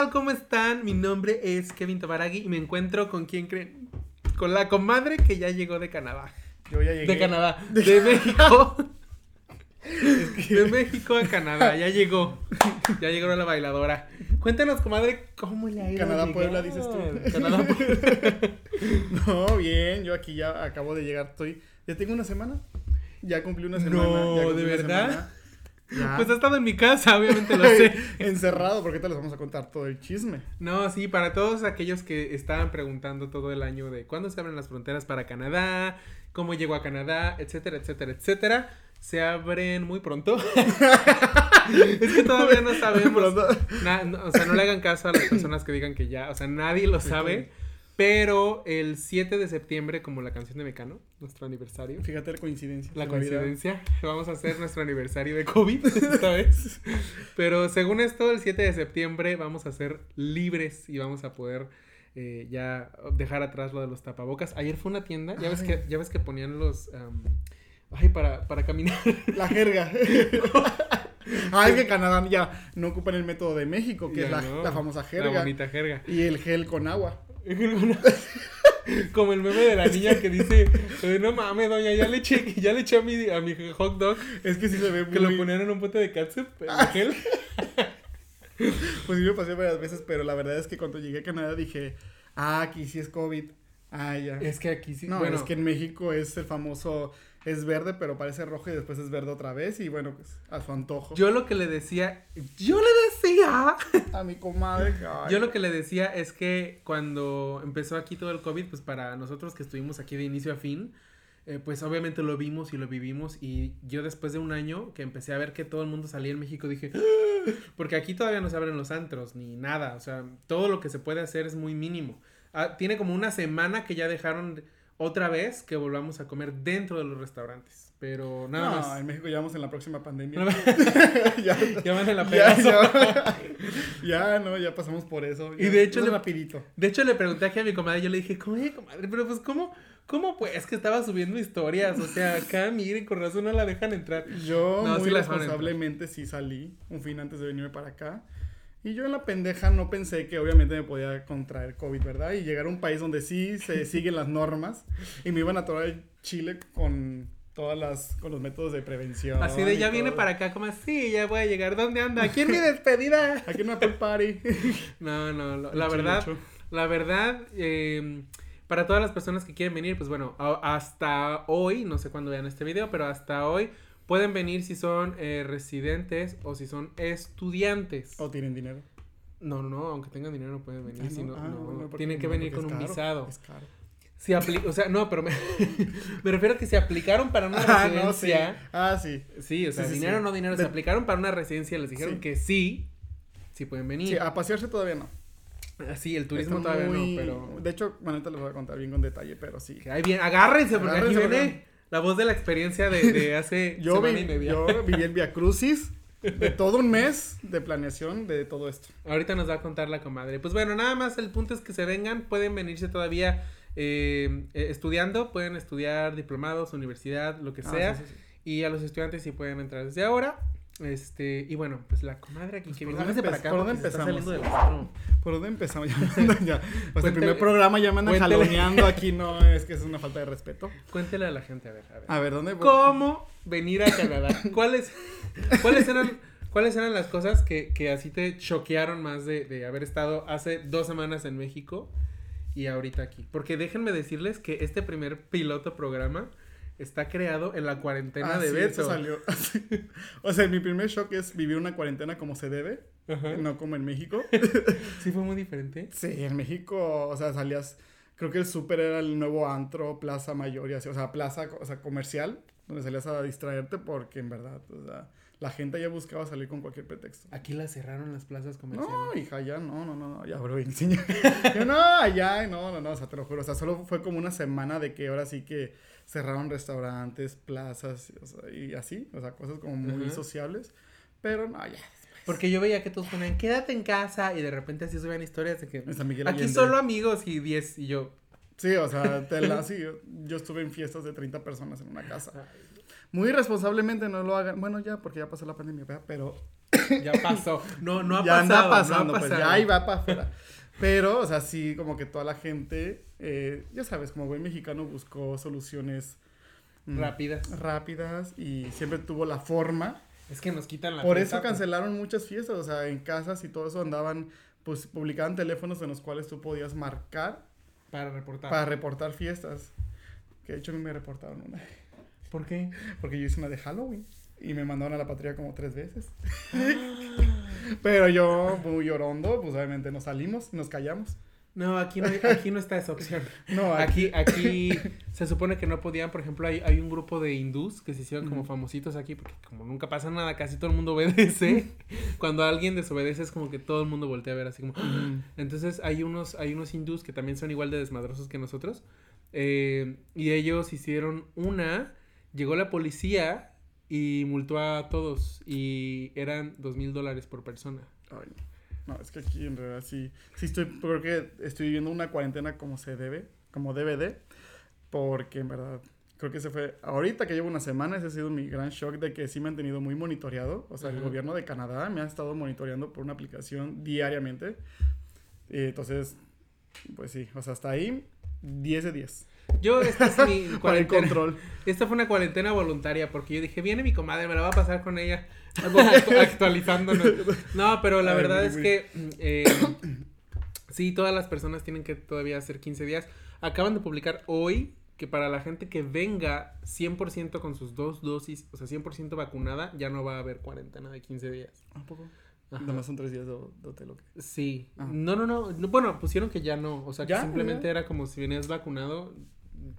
tal? ¿Cómo están? Mi nombre es Kevin Tabaragui y me encuentro con quién creen? Con la comadre que ya llegó de Canadá. Yo ya llegué. De Canadá. De México. De México a Canadá. Ya llegó. Ya llegó la bailadora. Cuéntanos, comadre, cómo le ha ido. Canadá llegar? Puebla, dices tú. Canadá Puebla. No, bien, yo aquí ya acabo de llegar, estoy, ya tengo una semana, ya cumplí una semana. No, ya ¿de verdad? semana. Ya. Pues ha estado en mi casa, obviamente lo sé. Encerrado, porque te les vamos a contar todo el chisme. No, sí, para todos aquellos que estaban preguntando todo el año de cuándo se abren las fronteras para Canadá, cómo llegó a Canadá, etcétera, etcétera, etcétera, se abren muy pronto. es que todavía no sabemos. Na- no, o sea, no le hagan caso a las personas que digan que ya, o sea, nadie lo sabe. Pero el 7 de septiembre, como la canción de Mecano, nuestro aniversario, Fíjate la coincidencia. la coincidencia, vamos a hacer nuestro aniversario de COVID esta vez. Pero según esto, el 7 de septiembre vamos a ser libres y vamos a poder eh, ya dejar atrás lo de los tapabocas. Ayer fue una tienda, ya ves Ay. que, ya ves que ponían los... ay, para, para caminar. La jerga. ah, es que Canadá ya no ocupan el método de México, que Ya es la, no, la famosa La jerga. bonita jerga. y el gel con agua. Como el meme de la niña que dice, eh, no mames, doña, ya le eché, ya le eché a mi, a mi hot dog Es que sí se ve muy... que lo ponían en un pote de catsup, en gel. Pues sí me pasé varias veces, pero la verdad es que cuando llegué a Canadá dije, ah, aquí sí es COVID. Ah, ya. Es que aquí sí, no, bueno, es que en México es el famoso, es verde, pero parece rojo y después es verde otra vez. Y bueno, pues a su antojo. yo lo que le decía, yo le decía, A mi comadre. ay. yo lo que le decía es que cuando empezó aquí todo el COVID, pues para nosotros que estuvimos aquí de inicio a fin, eh, pues obviamente lo vimos y lo vivimos y yo después de un año que empecé a ver que todo el mundo salía en México dije, "Ah", porque aquí todavía no se abren los antros ni nada, o sea, todo lo que se puede hacer es muy mínimo. Ah, tiene como una semana que ya dejaron otra vez que volvamos a comer dentro de los restaurantes, pero nada no, más. en México ya vamos en la próxima pandemia. No, ya, ya van en la ya, ya, ya, no, ya pasamos por eso. Y de hecho es le- rapidito. De hecho, le pregunté aquí a mi comadre, yo le dije, ¿cómo, eh, comadre? Pero pues, ¿cómo? ¿Cómo pues? Que estaba subiendo historias. O sea, acá, miren, con razón no la dejan entrar. Yo No, muy sí responsablemente sí salí un fin antes de venirme para acá. Y yo en la pendeja no pensé que obviamente me podía contraer COVID, ¿verdad? Y llegar a un país donde sí se siguen las normas y me iban a atorar el Chile con todas las con los métodos de prevención. Así de, ya viene todo. para acá, como así, ya voy a llegar. ¿Dónde anda? ¿Quién mi despedida? Aquí en una pool party. No, no, lo- la verdad, la verdad, eh, para todas las personas que quieren venir, pues bueno, a- hasta hoy, no sé cuándo vean este video, pero hasta hoy pueden venir si son eh, residentes o si son estudiantes. O tienen dinero. No, no, no, aunque tengan dinero no pueden venir. Ah, si no, Ah, no, tienen que venir con un caro, visado. Es caro. Si o sea, no, pero me, me refiero a que se aplicaron para una Ah, no, sí. residencia. Ah, sí. sí. o sea, Sí, sí, dinero sí. no dinero, De- se aplicaron para una residencia, les dijeron Sí. que sí, sí pueden Sí, venir. a pasearse todavía no. Sí, el turismo Está todavía muy- no, pero De hecho, bueno, ahorita les voy a contar bien con detalle, pero sí. que ahí bien, agárrense porque Agárrense, aquí viene la voz de la experiencia de, de hace Yo, semana vi- y media. yo viví el Via Crucis de todo un mes de planeación de todo esto. Ahorita nos va a contar la comadre. Pues bueno, nada más el punto es que se vengan, pueden venirse todavía eh, eh, estudiando, pueden estudiar diplomados, universidad, lo que Ah, sea. sí, sí, sí. Y a los estudiantes sí pueden entrar desde ahora. Este, y bueno, pues la comadre aquí Pues, que ¿por viene. para acá por dónde empezamos? del. ¿Por dónde empezamos? Ya. Pues el primer programa ya me andan jaloneando aquí, no, es que es una falta de respeto. Cuéntele a la gente, a ver, a ver. A ver, ¿dónde? ¿Cómo venir a Canadá? ¿Cuáles, cuáles eran, cuáles eran las cosas que, que así te choquearon más de, de haber estado hace dos semanas en México y ahorita aquí? Porque déjenme decirles que este primer piloto programa está creado en la cuarentena Ah, de sí, Beto. eso salió. o sea, mi primer shock es vivir una cuarentena como se debe, Ajá. no como en México. Sí fue muy diferente. Sí, en México, o sea, salías, creo que el súper era el nuevo antro, plaza mayor y así, o sea, plaza, o sea, comercial, donde salías a distraerte porque en verdad, o sea, la gente ya buscaba salir con cualquier pretexto. Aquí la cerraron las plazas comerciales. No, hija, ya no, no, no, ya, bro, enseña. Yo, no, allá, no, no, no, o sea, te lo juro, o sea, solo fue como una semana de que ahora sí que cerraron restaurantes, plazas, o sea, y así, o sea, cosas como muy Ajá. sociables, pero no, ya. Porque yo veía que todos ponían, quédate en casa, y de repente así subían historias de que aquí solo amigos y 10, y yo, Sí, o sea, te la, sí, yo, estuve en fiestas de 30 personas en una casa. Muy irresponsablemente no lo hagan. Bueno, ya, porque ya pasó la pandemia, ¿verdad? Pero Ya pasó. No, no ha ya pasado. anda pasando, no ha pues pasado. ya ahí va para afuera. Pero, o sea, sí, como que toda la gente, eh, ya sabes, como buen mexicano buscó soluciones mm, Rápidas. rápidas y siempre tuvo la forma. Es que nos quitan la Por fiesta, eso pues. cancelaron muchas fiestas, o sea, en casas y todo eso andaban, pues publicaban teléfonos en los cuales tú podías marcar Para reportar. para reportar fiestas. Que de hecho a mí me reportaron una, ¿Por qué? porque yo hice una de Halloween y me mandaron a la patrulla como tres veces. Pero yo, muy llorondo, pues obviamente nos salimos, nos callamos. No, aquí no, aquí no está esa opción. No, aquí, Aquí, aquí se supone que no podían, por ejemplo, hay, hay un grupo de hindús que se hicieron como famositos aquí, porque como nunca pasa nada, casi todo el mundo obedece. Cuando alguien desobedece es como que todo el mundo voltea a ver así como... Entonces hay unos, hay unos hindús que también son igual de desmadrosos que nosotros. eh, y ellos hicieron una, llegó la policía y multó a todos. Y eran dos mil dólares por persona. Ay, no, es que aquí en realidad sí, sí estoy, creo que estoy viviendo una cuarentena como se debe, como debe de, porque en verdad creo que se fue, ahorita que llevo una semana, ese ha sido mi gran shock de que sí me han tenido muy monitoreado, o sea, el Ajá. gobierno de Canadá me ha estado monitoreando por una aplicación diariamente, Eh, entonces, pues sí, o sea, hasta ahí, 10 de 10, Yo, esta es mi para el cuarentena. control. Esta fue una cuarentena voluntaria porque yo dije, viene mi comadre, me la va a pasar con ella. Actu- Actualizándonos. No, pero la Ay, verdad es que mm, eh, sí, todas las personas tienen que todavía hacer 15 días. Acaban de publicar hoy que para la gente que venga 100% con sus dos dosis, o sea, 100% vacunada, ya no va a haber cuarentena de 15 días. ¿A poco? Ajá. Nada más son 3 días de, hotel. Sí. Ah. No, no, no, no, Bueno, pusieron que ya no. O sea, que ¿Ya? simplemente ¿Ya? era como si venías vacunado,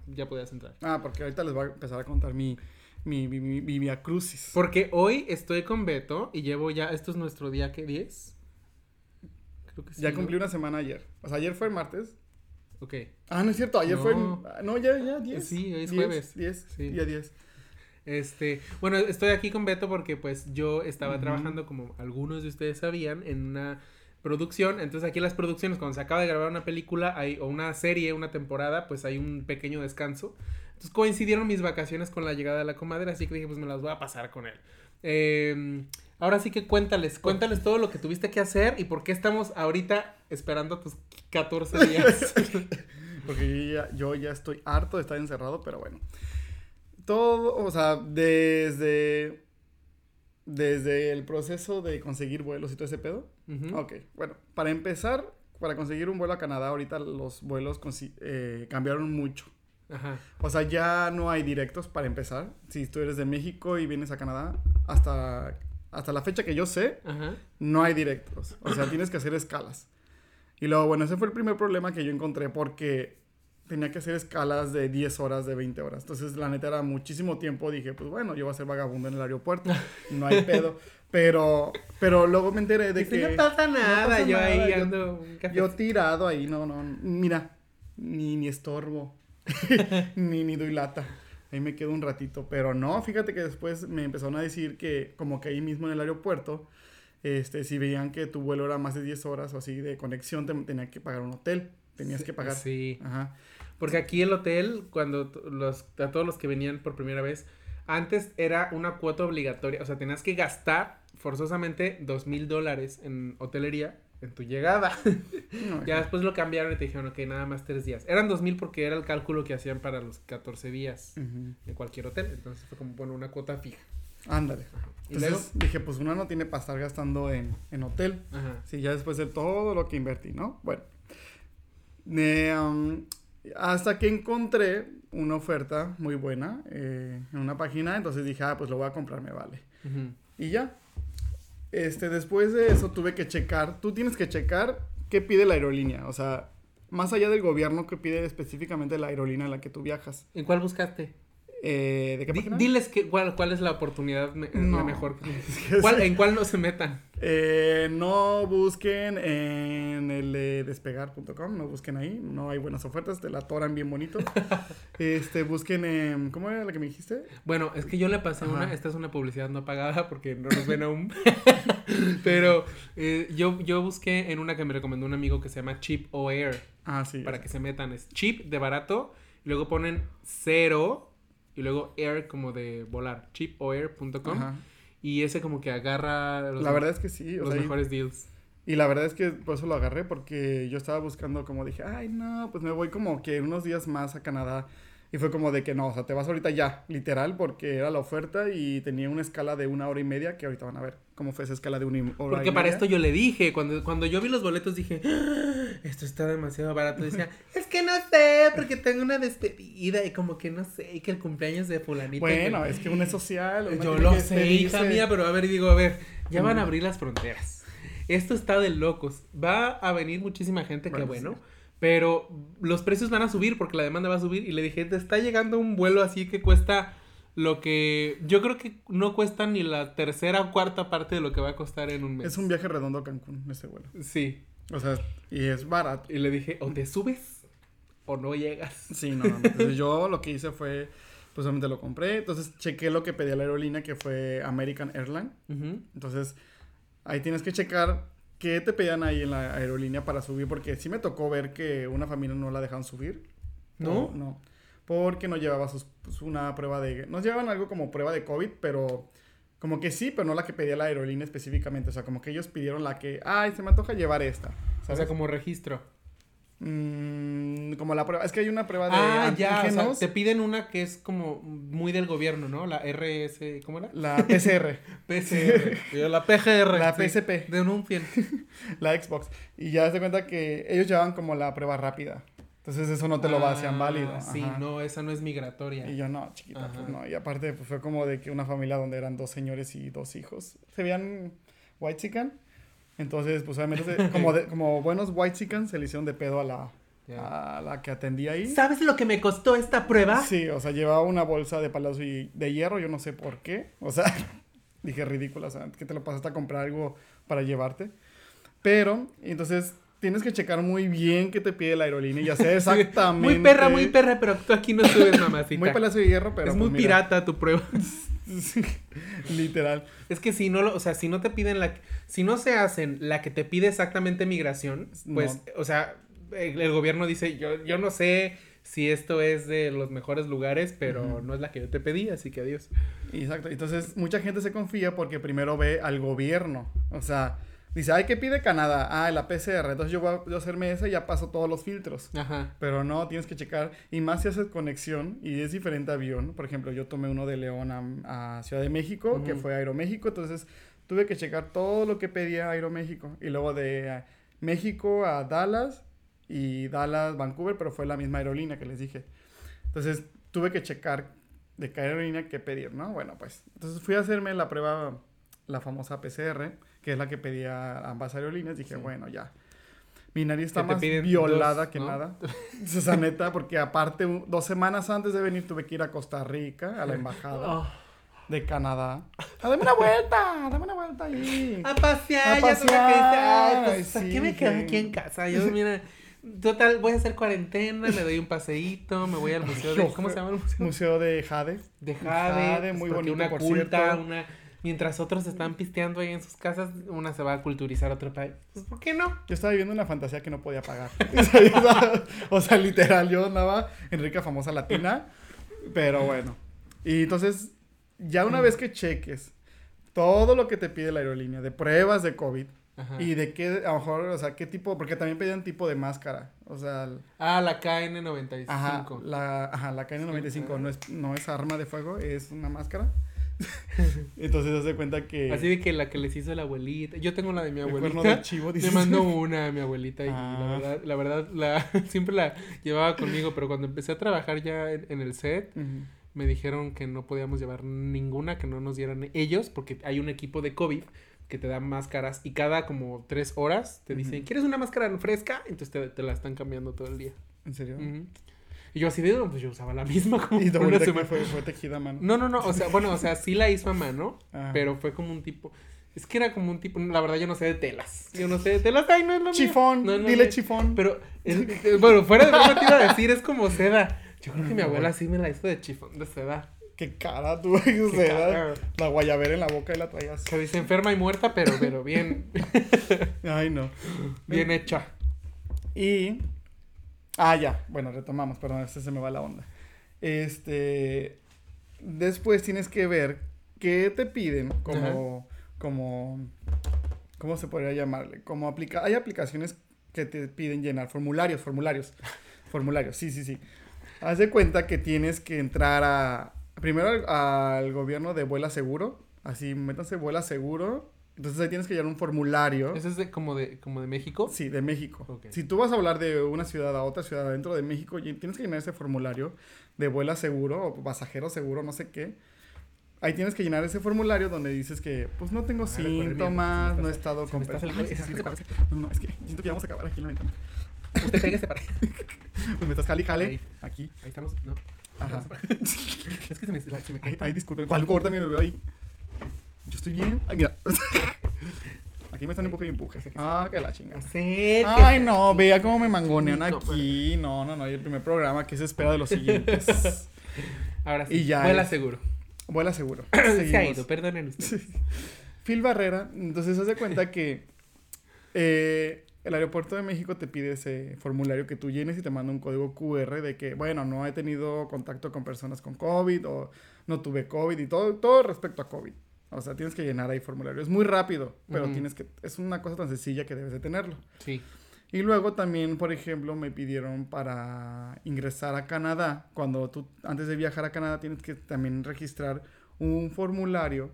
ya podías entrar. Ah, porque ahorita les voy a empezar a contar mi, mi, mi, mi, mi via crucis. Porque hoy estoy con Beto y llevo ya, esto es nuestro día que 10. Creo que sí. Ya ¿no? cumplí una semana ayer. O sea, ayer fue martes. Ok. Ah, no es cierto, ayer fue. No. ah, No, ya, ya, 10. Sí, hoy es 10, jueves. 10, Sí. día 10. Este, bueno, estoy aquí con Beto porque pues yo estaba trabajando, como algunos de ustedes sabían, en una producción. Entonces aquí las producciones, cuando se acaba de grabar una película hay, o una serie, una temporada, pues hay un pequeño descanso. Entonces coincidieron mis vacaciones con la llegada de la comadre, así que dije, pues me las voy a pasar con él. Eh, ahora sí que cuéntales, cuéntales todo lo que tuviste que hacer y por qué estamos ahorita esperando tus 14 días. Porque yo ya, yo ya estoy harto de estar encerrado, pero bueno. Todo, o sea, desde. Desde el proceso de conseguir vuelos y todo ese pedo. Ujú. Ok, bueno, para empezar, para conseguir un vuelo a Canadá, ahorita los vuelos eh, cambiaron mucho. Ajá. O sea, ya no hay directos para empezar. Si tú eres de México y vienes a Canadá, hasta, hasta la fecha que yo sé, Ajá. no hay directos. O sea, tienes que hacer escalas. Y luego, bueno, ese fue el primer problema que yo encontré porque tenía que hacer escalas de 10 horas, de 20 horas. Entonces, la neta era muchísimo tiempo. Dije, pues bueno, yo voy a ser vagabundo en el aeropuerto. No hay pedo. Pero, pero luego me enteré de Dice, que... no pasa nada, pasa yo ahí nada, yo- ando un café. Yo tirado ahí, no, no, mira, ni, ni estorbo, ni, ni doy lata. Ahí me quedo un ratito, pero no, fíjate que después me empezaron a decir que como que ahí mismo en el aeropuerto, este, si veían que tu vuelo era más de 10 horas o así de conexión, te tenía que pagar un hotel, tenías que pagar. Sí. Ajá. Porque aquí el hotel, cuando los, a todos los que venían por primera vez, antes era una cuota obligatoria. O sea, tenías que gastar forzosamente dos mil dólares en hotelería en tu llegada. No, ya después lo cambiaron y te dijeron, ok, nada más tres días. Eran dos mil porque era el cálculo que hacían para los 14 días ujú. en cualquier hotel. Entonces fue como, bueno, una cuota fija. Ándale. Luego, Entonces dije, pues uno no tiene para estar gastando en, en hotel. ajá. Sí, ya después de todo lo que invertí, ¿no? Bueno. Eh, um, hasta que encontré una oferta muy buena eh, en una página, entonces dije, ah, pues lo voy a comprar, me vale. Y ya. Este, después de eso tuve que checar, tú tienes que checar qué pide la aerolínea, o sea, más allá del gobierno, qué pide específicamente la aerolínea en la que tú viajas. ¿En cuál buscaste? Eh, ¿De qué página? diles que, cuál, cuál es la oportunidad me- No. la mejor. ¿Cuál-. ¿En cuál no se metan? Eh, no busquen en el de despegar.com, no busquen ahí, no hay buenas ofertas, te la atoran bien bonito. este, busquen en, ¿cómo era la que me dijiste? Bueno, es que yo le pasé Ajá. una, esta es una publicidad no pagada porque no nos ven aún, pero eh, yo, yo busqué en una que me recomendó un amigo que se llama Cheap o Air, Ah, sí. para que se metan, es cheap de barato, y luego ponen cero, y luego air como de volar, cheapoair.com, Ajá. y ese como que agarra los, La verdad es que sí, o los sea, y- mejores deals. Y la verdad es que por eso lo agarré, porque yo estaba buscando como dije, ay, no, pues me voy como que unos días más a Canadá. Y fue como de que no, o sea, te vas ahorita ya, literal, porque era la oferta y tenía una escala de una hora y media, que ahorita van a ver cómo fue esa escala de una y- hora Porque y para media. esto yo le dije, cuando, cuando yo vi los boletos dije, "Ah, esto está demasiado barato. Decía, es que no sé, porque tengo una despedida y como que no sé, y que el cumpleaños de fulanito. Bueno, que- es que uno es social. Yo lo que sé, hija mía, pero a ver, digo, a ver, ya van a Mm. abrir las fronteras. Esto está de locos. Va a venir muchísima gente, qué Bueno, bueno. Pero los precios van a subir porque la demanda va a subir. Y le dije, te está llegando un vuelo así que cuesta lo que. Yo creo que no cuesta ni la tercera o cuarta parte de lo que va a costar en un mes. Es un viaje redondo a Cancún, ese vuelo. Sí. O sea, y es barato. Y le dije, o te subes o no llegas. Sí, no, no. Entonces, yo lo que hice fue, pues obviamente lo compré. Entonces chequé lo que pedía la aerolínea, que fue American Airlines. Entonces, ahí tienes que checar qué te pedían ahí en la aerolínea para subir, porque sí me tocó ver que una familia no la dejaban subir. ¿No? O- no. Porque no llevaba sus, pues, una prueba de... Nos llevaban algo como prueba de COVID, pero... Como que sí, pero no la que pedía la aerolínea específicamente. O sea, como que ellos pidieron la que... Ay, se me antoja llevar esta. O ¿Sabes? sea, como registro. Mm, como la prueba... Es que hay una prueba de Ah, ya. O sea, antígenos. te piden una que es como muy del gobierno, ¿no? La RS. ¿Cómo era? La PCR. PCR. La PGR. La sí, PSP. De un fiel. la Xbox. Y ya se cuenta que ellos llevaban como la prueba rápida. Entonces eso no te lo hacían Ah, válido. Sí, Ajá. no, esa no es migratoria. Y yo no, chiquita, pues no. Y aparte pues, fue como de que una familia donde eran dos señores y dos hijos. Se veían white chican. Entonces, pues obviamente, se- como, de- como buenos white chican, se le hicieron de pedo a la, Ya. a la que atendía ahí. ¿Sabes lo que me costó esta prueba? Sí, o sea, llevaba una bolsa de palos y de hierro, yo no sé por qué. O sea, dije ridícula, o sea, que te lo pasaste a comprar algo para llevarte. Pero, entonces, tienes que checar muy bien qué te pide la aerolínea y hacer exactamente. Muy perra, muy perra, pero tú aquí no subes, mamacita. Muy palacio de hierro, pero. es pues, muy mira, pirata tu prueba. literal. Es que si no lo, o sea, si no te piden la, si no se hacen la que te pide exactamente migración, pues, o sea, el, el gobierno dice, yo, yo no sé si esto es de los mejores lugares, pero no es la que yo te pedí, así que adiós. Exacto. Entonces, mucha gente se confía porque primero ve al gobierno. O sea, dice, ay, ¿qué pide Canadá? Ah, la PCR. Entonces yo voy a, yo a hacerme esa y ya paso todos los filtros. Ajá. Pero no, tienes que checar. Y más si haces conexión y es diferente avión. Por ejemplo, yo tomé uno de León a, a Ciudad de México, que Ujú. fue Aeroméxico. Entonces tuve que checar todo lo que pedía Aeroméxico. Y luego de eh, México a Dallas y Dallas, Vancouver, pero fue la misma aerolínea que les dije. Entonces tuve que checar de qué aerolínea que pedir, ¿no? Bueno, pues. Entonces fui a hacerme la prueba, la famosa PCR, que es la que pedía ambas aerolíneas. Dije, Sí. bueno, ya. Mi nariz está más violada dos, que ¿no? nada. O sea, neta, porque aparte, dos semanas antes de venir tuve que ir a Costa Rica, a la embajada Oh, de Canadá. ¡Ah, dame una vuelta! ¡Dame una vuelta ahí! a pasear, A ya sé lo que dice. Ay, pasear, pues, ¿para sí, qué me quedo aquí en casa? Yo, mira, total, voy a hacer cuarentena, me doy un paseíto, me voy al museo de, ¿cómo se llama el museo? Museo de Jade. De Jade, Jade, pues, muy bonito, una por culta, cierto. una... Mientras otros están pisteando ahí en sus casas, una se va a culturizar a otro país. Pues, ¿por qué no? Yo estaba viviendo una fantasía que no podía pagar. o sea, literal, yo andaba en rica famosa latina. Pero bueno. Y entonces, ya una vez que cheques todo lo que te pide la aerolínea de pruebas de COVID Ajá. y de qué, a lo mejor, o sea, qué tipo, porque también pedían tipo de máscara. O sea, el- Ah, la KN95. ajá, la, ajá, la KN95 no es, no es arma de fuego, es una máscara. entonces, hace cuenta que. Así de que la que les hizo la abuelita. Yo tengo la de mi abuelita. de chivo, Le dices. mandó una a mi abuelita y Ah. la verdad, la verdad, la, siempre la llevaba conmigo, pero cuando empecé a trabajar ya en, en el set, me dijeron que no podíamos llevar ninguna, que no nos dieran ellos, porque hay un equipo de COVID que te da máscaras y cada como tres horas te dicen. ¿quieres una máscara fresca? Entonces te, te la están cambiando todo el día. ¿En serio? Ujú. Y yo así de, "No, pues yo usaba la misma como Y por una semana". fue, fue tejida a mano. No, no, no, o sea, bueno, o sea, sí la hizo a mano, pero fue como un tipo, es que era como un tipo, la verdad yo no sé de telas, yo no sé de telas, ay, no es lo. Chifón, No, no, dile no. chifón. Pero, es- bueno, fuera de broma te iba a decir, es como seda. Yo creo que mi abuela sí me la hizo de chifón, de seda. Qué cara tú, sea, cara. la guayabera en la boca y la traías. Que dice enferma y muerta, pero, pero bien, Ay, no. bien hecha. Y. Ah, ya. Bueno, retomamos, perdón, este se me va la onda. Este. Después tienes que ver qué te piden como. como. ¿Cómo se podría llamarle? Como aplica. Hay aplicaciones que te piden llenar formularios, formularios. formularios, sí, sí, sí. Haz de cuenta que tienes que entrar a. Primero al, al gobierno de Vuela Seguro. Así, métanse Vuela Seguro. Entonces ahí tienes que llenar un formulario. ¿Ese es de, como, de, como de México? Sí, de México. Ok. Si tú vas a hablar de una ciudad a otra ciudad dentro de México, tienes que llenar ese formulario de vuela seguro o pasajero seguro, no sé qué. Ahí tienes que llenar ese formulario donde dices que, pues no tengo bien, síntomas, no he estado con No, no, es que siento que vamos a acabar aquí en la ventana. Usted cáigase para. Pues me estás jale, jale. Ahí. Aquí. Ahí estamos, no. Ajá. Es que se me, se me cae. ay, disculpen. ¿Cuál corta? Mira, veo ahí. Yo estoy bien. Ay, mira. Aquí me están empuje y empuje. Ah, que la chingada. Acérquese. Ay, no, vea cómo me mangonean No, aquí. No, no, no, y el primer programa que se espera de los siguientes. Ahora sí, Y ya vuela es- seguro. Vuela seguro. Se ha Seguimos. ido, perdonen ustedes. Phil Barrera, entonces haz de cuenta que eh, el aeropuerto de México te pide ese formulario que tú llenes y te manda un código QR de que, bueno, no he tenido contacto con personas con COVID o no tuve COVID y todo, todo respecto a COVID. O sea, tienes que llenar ahí formulario. Es muy rápido, pero tienes que, es una cosa tan sencilla que debes de tenerlo. Sí. Y luego también, por ejemplo, me pidieron para ingresar a Canadá, cuando tú antes de viajar a Canadá tienes que también registrar un formulario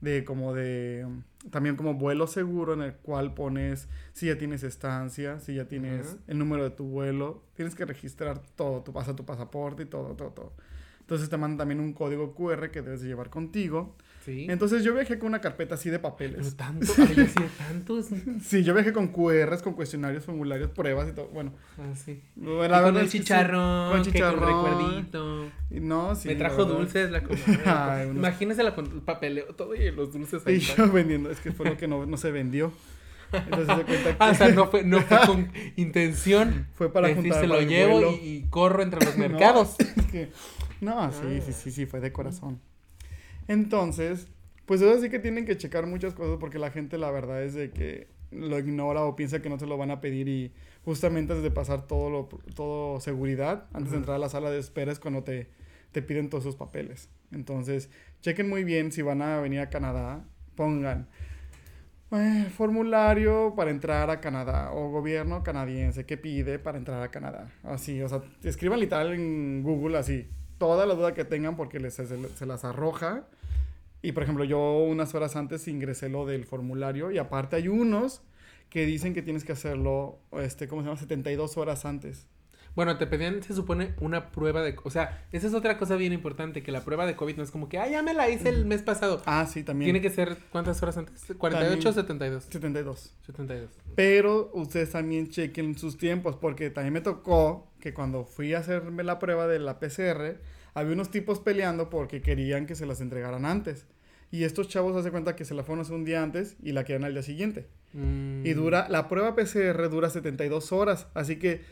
de como de también como vuelo seguro en el cual pones si ya tienes estancia, si ya tienes Ajá. el número de tu vuelo, tienes que registrar todo, tu pasa tu pasaporte y todo, todo, todo. Entonces te mandan también un código QR que debes de llevar contigo. Sí. Entonces yo viajé con una carpeta así de Pero papeles. tanto, ay, yo sí, tantos. Sí, yo viajé con QRs, con cuestionarios, formularios, pruebas y todo. Bueno, Ah, sí. la Y verdad con el chicharrón, Con que chicharrón. con recuerdito. No, sí. Me trajo dulces la. Ay, unos- Imagínese la con el papeleo, todo y los dulces ahí. Y yo vendiendo, es que fue lo que no, no se vendió. Entonces se cuenta que Ah, o sea, no fue, no fue con intención. fue para decir, juntar se lo llevo y, y corro entre los No, mercados. es que- no, sí, Ah. sí, sí, sí, fue de corazón. Entonces, pues eso sí que tienen que checar muchas cosas porque la gente la verdad es de que lo ignora o piensa que no te lo van a pedir y justamente antes de pasar todo lo todo seguridad, antes de entrar a la sala de espera es cuando te, te piden todos sus papeles. Entonces, chequen muy bien si van a venir a Canadá, pongan eh, formulario para entrar a Canadá o gobierno canadiense que pide para entrar a Canadá. Así, o sea, escriban literal en Google así, toda la duda que tengan porque les, se, se las arroja. Y por ejemplo, yo unas horas antes ingresé lo del formulario y aparte hay unos que dicen que tienes que hacerlo, este, ¿cómo se llama? 72 horas antes. Bueno, te pedían, se supone, una prueba de... O sea, esa es otra cosa bien importante, que la prueba de COVID no es como que, ah, ya me la hice el mes pasado. Ah, sí, también. Tiene que ser, ¿cuántas horas antes? ¿48 o También. 72? 72. 72. Pero ustedes también chequen sus tiempos, porque también me tocó que cuando fui a hacerme la prueba de la PCR, había unos tipos peleando porque querían que se las entregaran antes. Y estos chavos se cuenta que se la fueron a hacer un día antes y la quieren al día siguiente. Mm. Y dura, la prueba PCR dura 72 horas, así que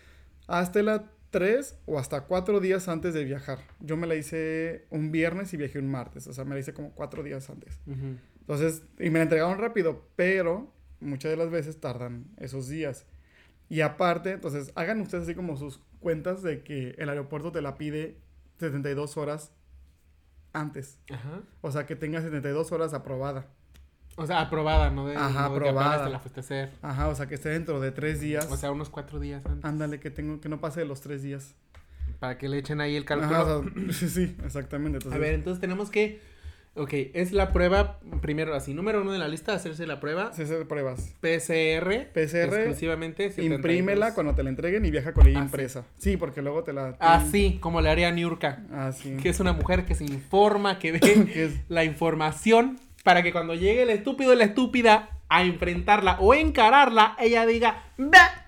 hazte la 3 o hasta 4 días antes de viajar. Yo me la hice un viernes y viajé un martes, o sea, me la hice como 4 días antes. Ujú. Entonces, y me la entregaron rápido, pero muchas de las veces tardan esos días. Y aparte, entonces, hagan ustedes así como sus cuentas de que el aeropuerto te la pide 72 horas antes. Ajá. O sea, que tenga 72 horas aprobada. O sea, aprobada, ¿no? De, Ajá, no aprobada. la. Ajá, o sea, que esté dentro de 3 días. O sea, unos cuatro días antes. Ándale, que tengo que no pase de los 3 días. Para que le echen ahí el cálculo. Ajá, o sea, sí, sí, exactamente. Entonces, a ver, entonces tenemos que... Ok, es la prueba, primero así, número uno de la lista, hacerse la prueba. se hace pruebas. PCR. PCR, Exclusivamente. 72. imprímela cuando te la entreguen y viaja con ella Ah, impresa. Sí. porque luego te la... Así, como le haría Niurka. Así. Que es una mujer que se informa, que ve la información para que cuando llegue el estúpido y la estúpida a enfrentarla o encararla, ella diga, "Bah".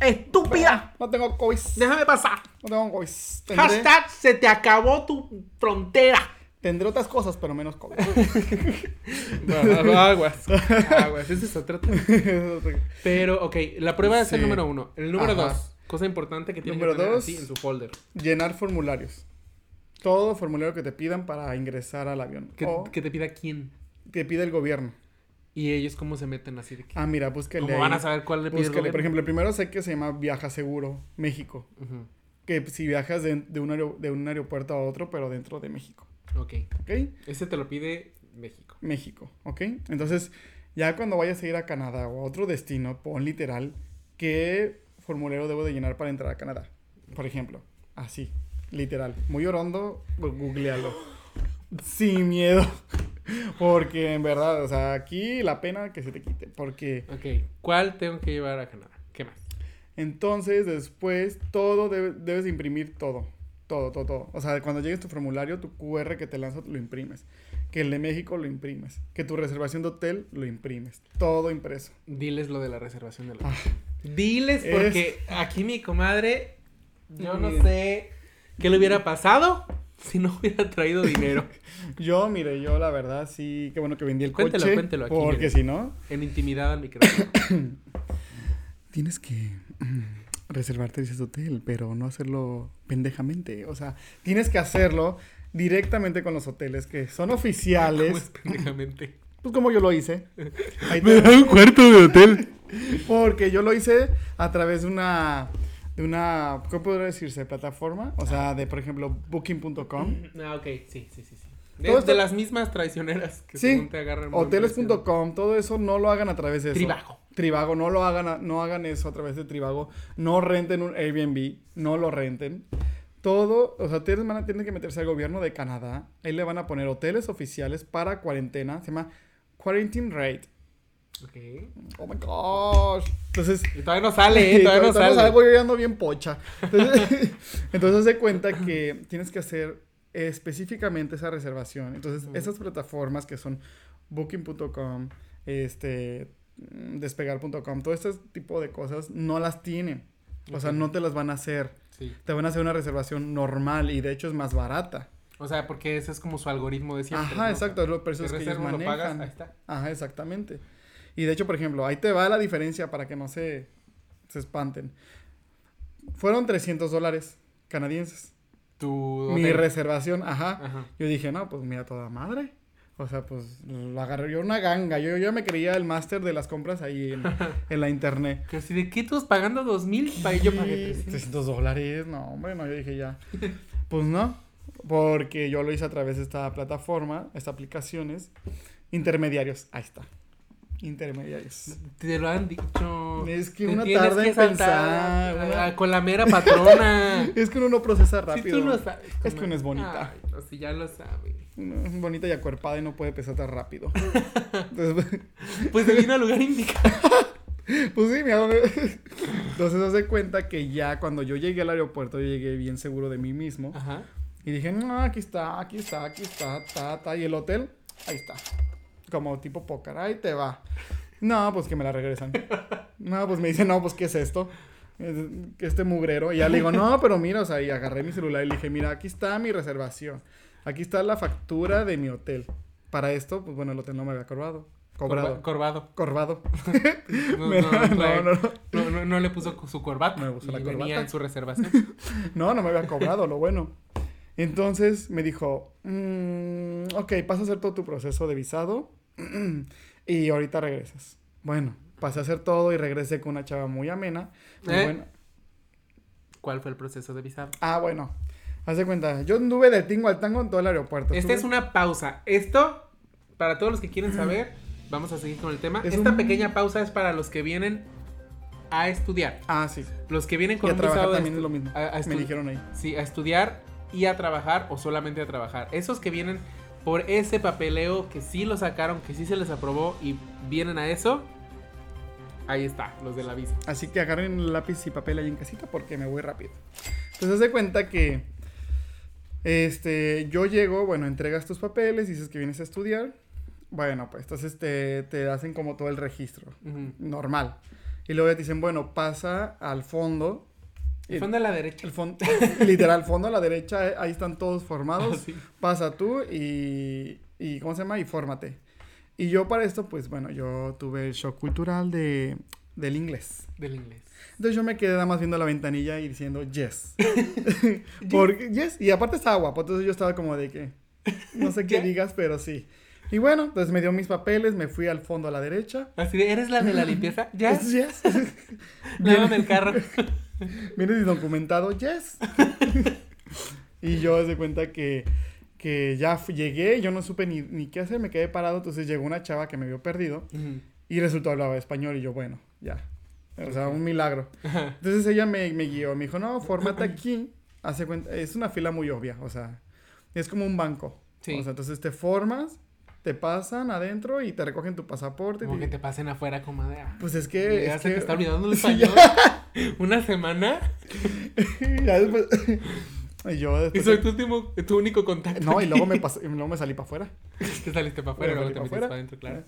¡Estúpida! No tengo COVID. Déjame pasar. No tengo COVID. Hashtag se te acabó tu frontera. Tendré otras cosas, pero menos COVID. aguas. Aguas. Ese es otro tema. Pero, ok, la prueba es el número uno. El número Ajá. dos, cosa importante que tiene Número que tener dos. así en su folder. Llenar formularios. Todo formulario que te pidan para ingresar al avión. Que, o que te pida quién. que pide el gobierno. Y ellos cómo se meten así de que... Ah, mira, búsquele. ¿Cómo van a saber cuál le pide el. Por ejemplo, el primero sé que se llama Viaja Seguro México. Que si viajas de, de un, aero- de un aeropuerto a otro, pero dentro de México. Ok. ¿Ok? Ese te lo pide México. México, ¿ok? Entonces, ya cuando vayas a ir a Canadá o a otro destino, pon literal qué formulario debo de llenar para entrar a Canadá. Por ejemplo, así, literal. Muy orondo, googlealo. Sin miedo. Porque en verdad, o sea, aquí la pena que se te quite. Porque Ok. ¿Cuál tengo que llevar a Canadá? ¿Qué más? entonces después todo debe- debes de imprimir todo. Todo, todo, todo. O sea, cuando llegues tu formulario, tu QR que te lanza lo imprimes. Que el de México lo imprimes. Que tu reservación de hotel lo imprimes. Todo impreso. Diles lo de la reservación del Ah. hotel. Diles Es- porque aquí mi comadre, yo no Mira. sé qué le hubiera pasado si no hubiera traído dinero. Yo, mire, yo la verdad sí, qué bueno que vendí el Cuéntelo, coche. cuéntelo aquí, Porque si no, En intimidad al micrófono. tienes que reservarte ese hotel, pero no hacerlo pendejamente. O sea, tienes que hacerlo directamente con los hoteles que son ¿Cómo oficiales. es pendejamente? Pues como yo lo hice. Ahí Me da un cuarto de hotel. Porque yo lo hice a través de una, de una, ¿cómo podría decirse? Plataforma. O sea, de, por ejemplo, booking.com. Ah, ok, sí, sí, sí. De, las mismas traicioneras que Sí, te agarran. hoteles.com, todo eso no lo hagan a través de eso. Tribago. Tribago, no lo hagan, a- no hagan eso a través de Tribago. No renten un Airbnb, no lo renten. Todo, o sea, ustedes van a tener que meterse al gobierno de Canadá. Ahí le van a poner hoteles oficiales para cuarentena. Se llama Quarantine Rate. Ok. Oh my gosh. Entonces, Y todavía no sale, ¿eh? Todavía no sale. salgo, yo ya ando bien pocha. Entonces, entonces se cuenta que tienes que hacer específicamente esa reservación. Entonces, esas plataformas que son booking.com, este mm, despegar.com, todo este tipo de cosas no las tienen. O sea, no te las van a hacer. Sí. Te van a hacer una reservación normal y de hecho es más barata. O sea, porque ese es como su algoritmo de siempre. Ajá, ¿no? exacto, es lo por eso Te es que ellos reservas, lo pagas, manejan. ahí está. Ajá, exactamente. Y de hecho, por ejemplo, ahí te va la diferencia para que no se, se espanten. Fueron 300 dólares canadienses. Tu Mi reservación, ajá. Ajá. Yo dije, no, pues mira, toda madre. O sea, pues lo agarré yo una ganga. Yo ya me creía el máster de las compras ahí en, en la internet. Que si de qué tú pagando dos mil para yo pagué Y 300. 300 dólares, no, hombre, no, yo dije ya. Pues no, porque yo lo hice a través de esta plataforma, estas aplicaciones. Intermediarios, ahí está. Intermediarios. Te lo han dicho. Es que Te una tarda que en pensar, una- con la mera patrona. Es que uno no procesa Si rápido. tú lo sabes. Es que uno es bonita. Ay, no, si ya lo sabes. Uno es bonita y acuerpada y no puede pesar tan rápido. Entonces, Pues se vino al lugar indicado. pues sí, mi amor. Entonces, hace cuenta que ya cuando yo llegué al aeropuerto, yo llegué bien seguro de mí mismo. Ajá. Y dije, no, aquí está, aquí está, aquí está, ta, ta. Y el hotel, ahí está. Como tipo póker, ahí te va. No, pues que me la regresan. No, pues me dice, no, pues ¿qué es esto? Este mugrero. Y ya le digo, no, pero mira, o sea, y agarré mi celular y le dije, mira, aquí está mi reservación. Aquí está la factura de mi hotel. Para esto, pues bueno, el hotel no me había cobrado. Cobrado. Corva- Corbado. Corbado. No, Me- no, no, no, trae- no, no. no, no- no le puso su corbata. No puso la venía corbata. en su reservación. No, no me había cobrado, lo bueno. Entonces me dijo, "Mm, ok, pasa a hacer todo tu proceso de visado y ahorita regresas. Bueno, pasé a hacer todo y regresé con una chava muy amena. muy ¿Eh? buena. ¿Cuál fue el proceso de visado? Ah, bueno, haz de cuenta, yo anduve de tingo al tango en todo el aeropuerto. Esta Estuve- es una pausa. Esto, para todos los que quieren saber, vamos a seguir con el tema. Es Esta un- pequeña pausa es para los que vienen a estudiar. Ah, sí. Los que vienen Y con a un trabajar también es lo mismo. a- a Me dijeron ahí. Sí, a estudiar y a trabajar o solamente a trabajar. Esos que vienen por ese papeleo que sí lo sacaron, que sí se les aprobó y vienen a eso, ahí está, los de la visa. Así que agarren lápiz y papel ahí en casita porque me voy rápido. Entonces, haz de cuenta que este, yo llego, bueno, entregas tus papeles, dices que vienes a estudiar. Bueno, pues entonces te, te hacen como todo el registro. Normal. Y luego ya te dicen, bueno, pasa al fondo. El fondo a la derecha. El fondo, literal, fondo a la derecha, eh, ahí están todos formados. Ah, sí. Pasa tú y, y, ¿cómo se llama? Y fórmate. Y yo para esto, pues bueno, yo tuve el shock cultural de, del inglés. Del inglés. Entonces yo me quedé nada más viendo la ventanilla y diciendo yes. Porque, yes. Y aparte estaba guapo, entonces yo estaba como de que, no sé qué digas, pero sí. Y bueno, entonces me dio mis papeles, me fui al fondo a la derecha. Así de, ¿eres la de la limpieza? ¿Ya? Yes. Lávame el carro. Vienes documentado, yes. y yo de cuenta que, que ya fu- llegué, yo no supe ni, ni qué hacer, me quedé parado, entonces llegó una chava que me vio perdido Ujú. y resultó hablaba español y yo, bueno, ya. O sea, un milagro. Entonces ella me, me guió, me dijo, no, fórmate aquí, hace cuenta, es una fila muy obvia, o sea, es como un banco. Sí. O sea, entonces te formas, te pasan adentro y te recogen tu pasaporte. Como y- que te pasen afuera como de... ah, Pues es que... ya es se que- te está olvidando el español. Una semana ya después... y yo y después... soy tu último, tu único contacto. No, y luego me, aquí. pasé- y luego me salí para afuera. Te saliste para afuera y luego te metiste pa' para adentro, claro.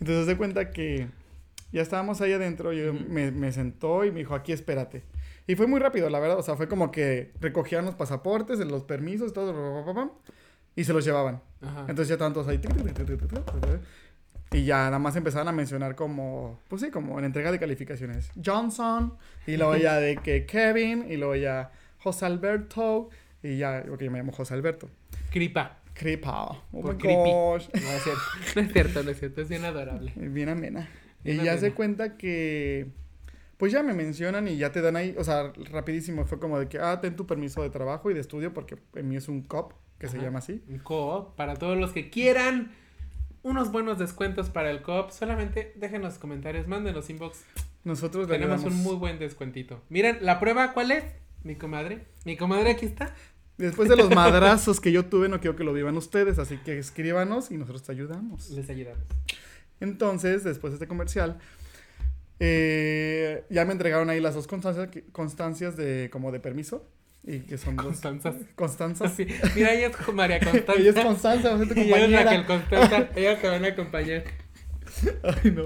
Entonces, de cuenta que ya estábamos ahí adentro, yo Ujú. me, me sentó y me dijo, aquí espérate. Y fue muy rápido, la verdad, o sea, fue como que recogían los pasaportes, los permisos, todo, y se los llevaban. Ajá. Entonces ya estaban todos ahí. Y ya nada más empezaban a mencionar como, pues sí, como en entrega de calificaciones. Johnson, y luego ya de que Kevin, y luego ya José Alberto, y ya, porque yo me llamo José Alberto. Cripa. Creepa. Oh Por my gosh. No es cierto. No es cierto, no es cierto. Es bien adorable. Bien amena. Bien y ya se amena. cuenta que, pues ya me mencionan y ya te dan ahí, o sea, rapidísimo fue como de que, ah, ten tu permiso de trabajo y de estudio, porque en mí es un COP, que se llama así. Un co-op para todos los que quieran unos buenos descuentos para el co-op. Solamente déjenos comentarios, mándenos inbox. Nosotros Tenemos un muy buen descuentito. Miren, la prueba, ¿cuál es? Mi comadre. Mi comadre aquí está. Después de los madrazos que yo tuve, no quiero que lo vivan ustedes, así que escríbanos y nosotros te ayudamos. Les ayudamos. Entonces, después de este comercial, eh, ya me entregaron ahí las dos constancias, constancias de como de permiso. Y que son dos. Constanzas. Constanzas. Sí. Mira, ella es María Constanza. Ella es Constanza, va a ser tu Y yo es compañera. Raquel Constanza. Ella te van a acompañar. Ay, no.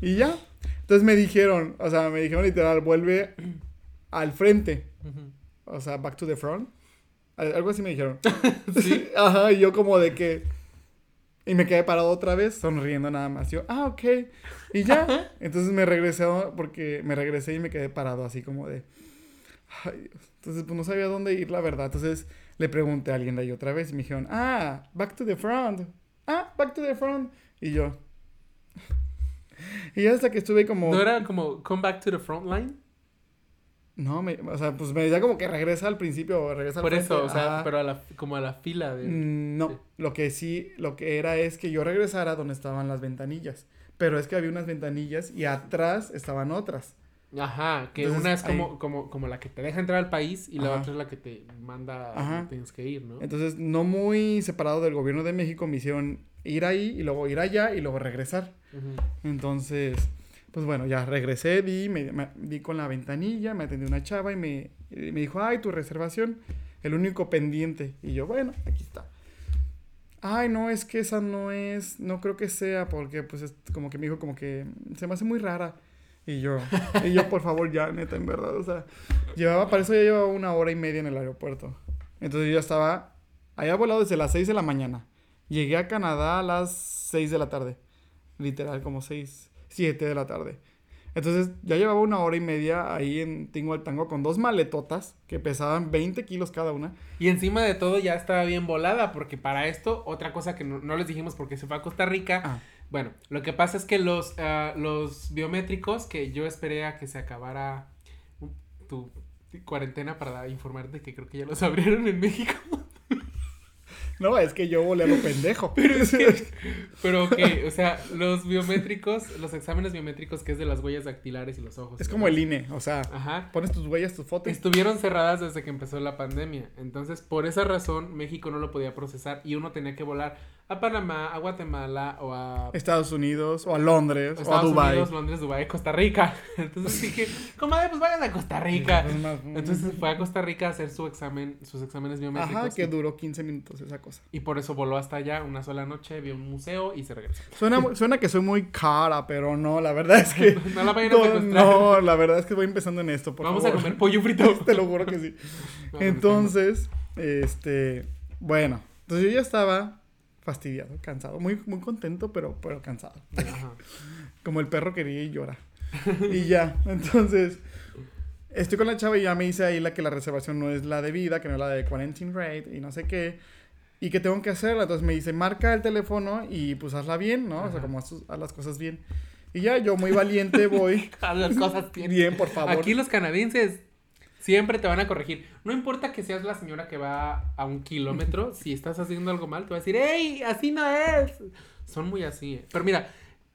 Y ya. Entonces me dijeron, o sea, me dijeron literal, vuelve al frente. O sea, back to the front. Al- Algo así me dijeron. Sí. Ajá, y yo como de que... Y me quedé parado otra vez, sonriendo nada más. Yo, ah, ok. Y ya. Entonces me regresé, porque me regresé y me quedé parado así como de... Ay, Dios. Entonces, pues no sabía dónde ir, la verdad. Entonces le pregunté a alguien de ahí otra vez y me dijeron, ah, back to the front. Ah, back to the front. Y yo... Y ya hasta que estuve como... ¿No era como come back to the front line? No, me, o sea, pues me decía como que regresa al principio o regresa al Por eso, o sea, pero a la, como a la fila de... Mm, No, Sí. lo que sí, lo que era es que yo regresara donde estaban las ventanillas. Pero es que había unas ventanillas y atrás estaban otras. Ajá, que Entonces, una es como, como, como la que te deja entrar al país y la Ajá. otra es la que te manda Ajá. tienes que ir, ¿no? Entonces, no muy separado del gobierno de México, me hicieron ir ahí y luego ir allá y luego regresar. Entonces, pues bueno, ya regresé, di, me, me- di con la ventanilla, me atendió una chava y me, y me dijo, ay, tu reservación, el único pendiente. Y yo, bueno, aquí está. Ay, no, es que esa no es, no creo que sea, porque pues es como que me dijo como que se me hace muy rara. Y yo, y yo, por favor, ya, neta, en verdad, o sea, llevaba, para eso ya llevaba una hora y media en el aeropuerto. Entonces yo ya estaba, había volado desde las 6 de la mañana. Llegué a Canadá a las 6 de la tarde. Literal, como 6, 7 de la tarde. Entonces ya llevaba una hora y media ahí en Tingo al Tango con dos maletotas que pesaban 20 kilos cada una. Y encima de todo ya estaba bien volada, porque para esto, otra cosa que no, no les dijimos porque se fue a Costa Rica. Ah, Bueno, lo que pasa es que los, ah, los biométricos, que yo esperé a que se acabara uh, tu cuarentena para informarte que creo que ya los abrieron en México. No, es que yo volé a lo pendejo. Pero que, o sea, los biométricos, los exámenes biométricos que es de las huellas dactilares y los ojos. es como el INE, o sea, Ajá. pones tus huellas, tus fotos. Estuvieron cerradas desde que empezó la pandemia. Entonces, por esa razón, México no lo podía procesar y uno tenía que volar a Panamá, a Guatemala o a Estados Unidos, o a Londres, o a Estados Dubai. Unidos, Londres, Dubái, Costa Rica. Entonces dije, comadre, pues vayan a Costa Rica. Entonces fue a Costa Rica a hacer su examen, sus exámenes biométricos. Ajá, que duró 15 minutos esa cosa. Y por eso voló hasta allá una sola noche, vio un museo y se regresó. Suena, suena que soy muy cara, pero no, la verdad es que... No la vayan a no, secuestrar. no, la verdad es que voy empezando en esto, por Vamos favor. a comer pollo frito. Te lo juro que sí. Entonces, este, bueno, entonces yo ya estaba fastidiado, cansado, muy, muy contento, pero, pero cansado. Ajá. Como el perro quería y llora. Y ya, entonces, estoy con la chava y ya me dice ahí la que la reservación no es la debida, que no es la de quarantine rate y no sé qué. Y que tengo que hacerla. Entonces me dice, marca el teléfono y pues hazla bien, ¿no? O sea, Ajá. como haz, haz las cosas bien. Y ya, yo muy valiente voy. Haz las cosas bien. Bien, por favor. Aquí los canadienses siempre te van a corregir. No importa que seas la señora que va a un kilómetro, si estás haciendo algo mal, te va a decir, ¡Ey! Así no es. Son muy así. eh. Pero mira,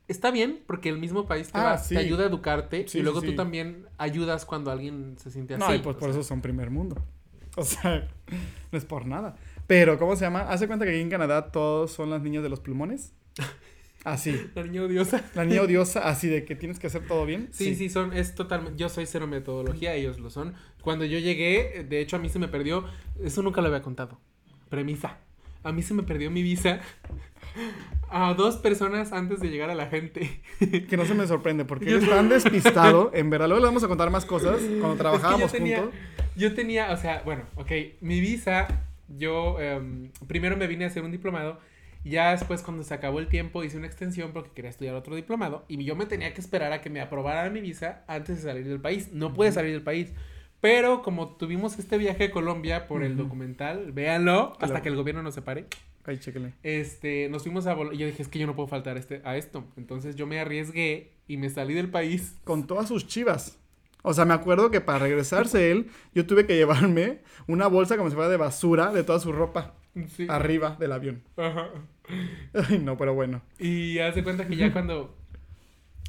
está bien porque el mismo país te, Ah, va- sí. te ayuda a educarte Sí, y luego sí, tú también ayudas cuando alguien se siente así. No, y pues por sea, eso son primer mundo. O sea, no es por nada. Pero, ¿cómo se llama? Hace cuenta que aquí en Canadá todos son las niñas de los plumones. Así. La niña odiosa. La niña odiosa, así de que tienes que hacer todo bien. Sí, sí, son, es totalmente, yo soy cero metodología, ellos lo son. Cuando yo llegué, de hecho a mí se me perdió, eso nunca lo había contado, premisa, a mí se me perdió mi visa a dos personas antes de llegar a la gente. Que no se me sorprende porque Yo eres tan despistado. En verdad, luego le vamos a contar más cosas cuando trabajábamos Es que yo tenía, juntos. yo tenía, o sea, bueno, ok, mi visa, yo em, primero me vine a hacer un diplomado. Ya después, cuando se acabó el tiempo, hice una extensión porque quería estudiar otro diplomado. Y yo me tenía que esperar a que me aprobaran mi visa antes de salir del país. No pude salir del país. Pero como tuvimos este viaje a Colombia por el documental, véanlo, hasta Claro. que el gobierno nos separe. Ay, chéquele. Este, nos fuimos a y yo dije, es que yo no puedo faltar este, a esto. Entonces yo me arriesgué y me salí del país. Con todas sus chivas. O sea, me acuerdo que para regresarse él, yo tuve que llevarme una bolsa como si fuera de basura de toda su ropa Sí. arriba del avión. Ajá. Ay, no, pero bueno. Y hace cuenta que ya cuando,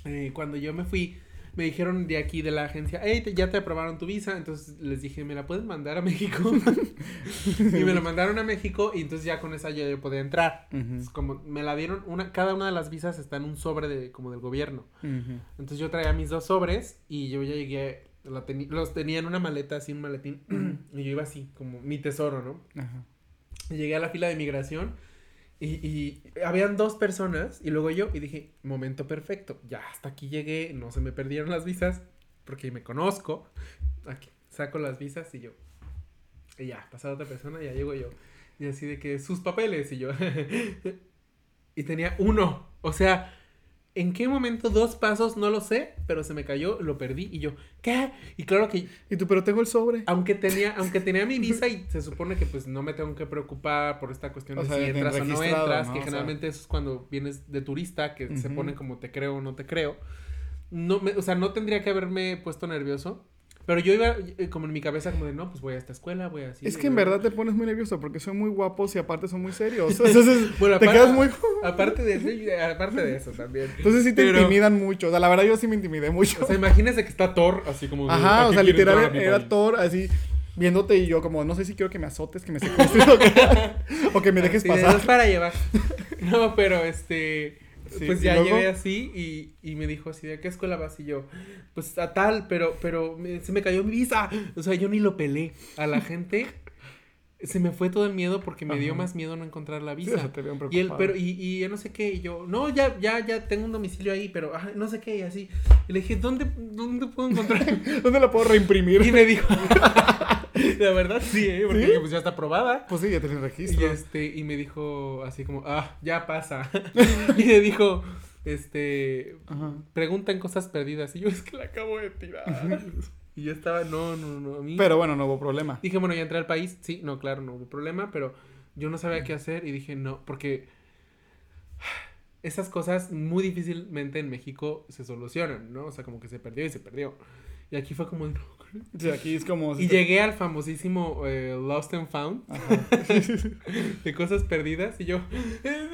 eh, cuando yo me fui, me dijeron de aquí de la agencia, hey, te- ya te aprobaron tu visa. Entonces les dije, ¿me la pueden mandar a México? y me la mandaron a México y entonces ya con esa ya yo podía entrar. Entonces, como me la dieron, una, cada una de las visas está en un sobre de, como del gobierno. Entonces yo traía mis dos sobres y yo ya llegué, la los tenía en una maleta, así un maletín. y yo iba así, como mi tesoro, ¿no? Ajá. Llegué a la fila de migración y, y habían dos personas y luego yo y dije, momento perfecto, ya hasta aquí llegué, no se me perdieron las visas porque me conozco. Aquí saco las visas y yo, y ya, pasa otra persona, ya llego yo. Y así de que sus papeles y yo. y tenía uno, o sea, ¿en qué momento dos pasos? No lo sé, pero se me cayó, lo perdí y yo, ¿qué? Y claro que Y tú, pero tengo el sobre. aunque tenía, aunque tenía mi visa y se supone que pues no me tengo que preocupar por esta cuestión O de sea, si entras o no entras, ¿no? que O sea- generalmente eso es cuando vienes de turista, que se pone como te creo o no te creo. No me, o sea, no tendría que haberme puesto nervioso, pero yo iba eh, como en mi cabeza como de, no, pues voy a esta escuela, voy así. es que en verdad te pones muy nervioso porque son muy guapos y aparte son muy serios. Entonces, Bueno, te aparte- quedas muy... Aparte de, sí, aparte de eso también. Entonces sí te Pero- intimidan mucho. O sea, la verdad yo sí me intimidé mucho. O sea, imagínese que está Thor, así como de, Ajá, ¿para o sea, a literal era? Thor así viéndote y yo como, no sé si quiero que me azotes, que me secuestres o que, o que me dejes pasar. "Es para llevar. No, pero este. Sí, pues ¿y ya luego? llegué así y, y me dijo así, ¿de qué escuela vas? Y yo, pues a tal, pero, pero me- se me cayó mi visa. O sea, yo ni lo pelé. A la gente se me fue todo el miedo porque me dio más miedo no encontrar la Sí, visa. sea, te Y él, pero, y, y yo no sé qué, y yo, no, ya, ya, ya tengo un domicilio ahí, pero ah, no sé qué, y así. Y le dije, ¿dónde, dónde puedo encontrar? ¿Dónde la puedo reimprimir? y me dijo, la verdad sí, ¿eh? porque ¿Sí? pues ya está aprobada. Pues sí, ya tienes Y registro. este, y me dijo así como, ah, ya pasa. y me dijo, este, Ajá. preguntan cosas perdidas. Y yo, es que la acabo de tirar. y yo estaba, no, no, no, a mí. Pero bueno, no hubo problema. Dije, bueno, ya entré al país. Sí, no, claro, no hubo problema, pero yo no sabía qué hacer y dije, no, porque esas cosas muy difícilmente en México se solucionan, ¿no? O sea, como que se perdió y se perdió. Y aquí fue como, no. Sí, aquí es como... Y llegué al famosísimo eh, Lost and Found Ajá. de cosas perdidas y yo, "Eh,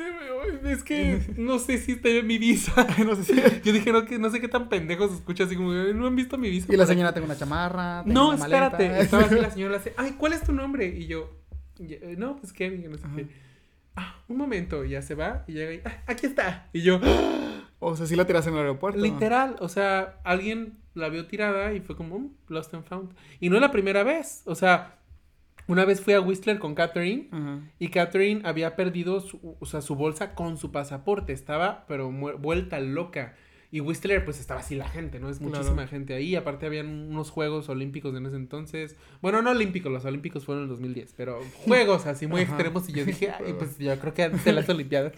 es que no sé si está en mi visa. no sé si... Yo dije, no, que, no sé qué tan pendejo se escucha así como, no han visto mi visa. Y la señora tengo una chamarra. aquí". tengo No, una maleta. espérate. Estaba así la señora, le hace, ay, ¿cuál es tu nombre? Y yo, "Y- eh, no, pues Kevin, no sé Ajá. qué. Ah, un momento, y ya se va y llega y, "Ah, aquí está. Y yo, O sea, sí la tiras en el aeropuerto. literal, o sea, alguien la vio tirada y fue como, "Mm, Lost and Found. Y no es la primera vez, o sea, Una vez fui a Whistler con Catherine y Catherine había perdido su, o sea, su bolsa con su pasaporte. Estaba, pero vuelta loca. Y Whistler, pues estaba así la gente, ¿no? Es Claro. muchísima gente ahí. Aparte, habían unos Juegos Olímpicos en ese entonces. Bueno, no Olímpicos, los Olímpicos fueron en el 2010, pero Juegos así muy Ajá. extremos. Y yo dije, ay, pues yo creo que antes de las Olimpiadas.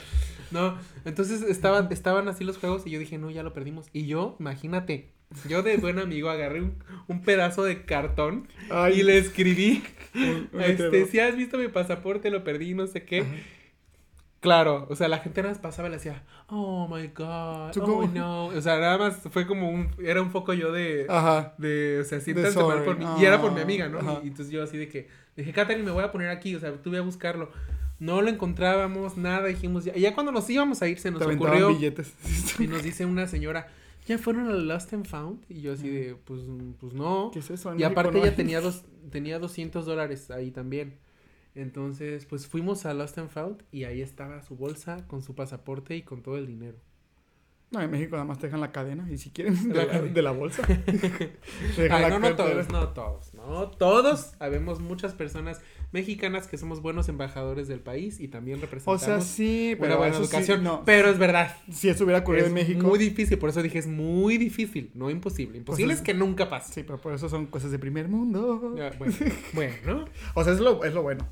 No, entonces estaban, estaban así los Juegos y yo dije, no, ya lo perdimos. Y yo, imagínate, yo de buen amigo agarré un, un pedazo de cartón Ay. y le escribí. Un Este, si has visto mi pasaporte, lo perdí, no sé qué. Claro, o sea, la gente nada más pasaba y le decía, oh my god, ¿Tú oh no. O sea, nada más fue como un, era un poco yo de, Ajá. de, o sea, siéntanse mal por mí. Y era por mi Ah, amiga, ¿no? ajá. Y, entonces yo así de que, dije, Katherine, me voy a poner aquí, o sea, tuve a buscarlo. No lo encontrábamos, nada, dijimos ya. Ya cuando nos íbamos a ir, se nos Te ocurrió. billetes. Y nos dice una señora, ¿ya fueron a Lost and Found? Y yo así de, pues, pues no. ¿Qué es eso? En Y México aparte no ella hay. tenía, dos, tenía 200 dólares ahí también. Entonces, pues fuimos a Lost and Found y ahí estaba su bolsa con su pasaporte y con todo el dinero. No, en México nada más te dejan la cadena y si quieren de La de la bolsa. Te dejan Ay, la no, no todos, no todos, no todos. Habemos muchas personas mexicanas que somos buenos embajadores del país y también O representamos sea, sí, una pero buena eso sí, educación. no. Pero es verdad. Si eso hubiera ocurrido Es en México. muy difícil, por eso dije es muy difícil, no imposible. Imposible Pues es es- que nunca pase. Sí, pero por eso son cosas de primer mundo. Bueno, bueno, O sea, es lo, es lo bueno.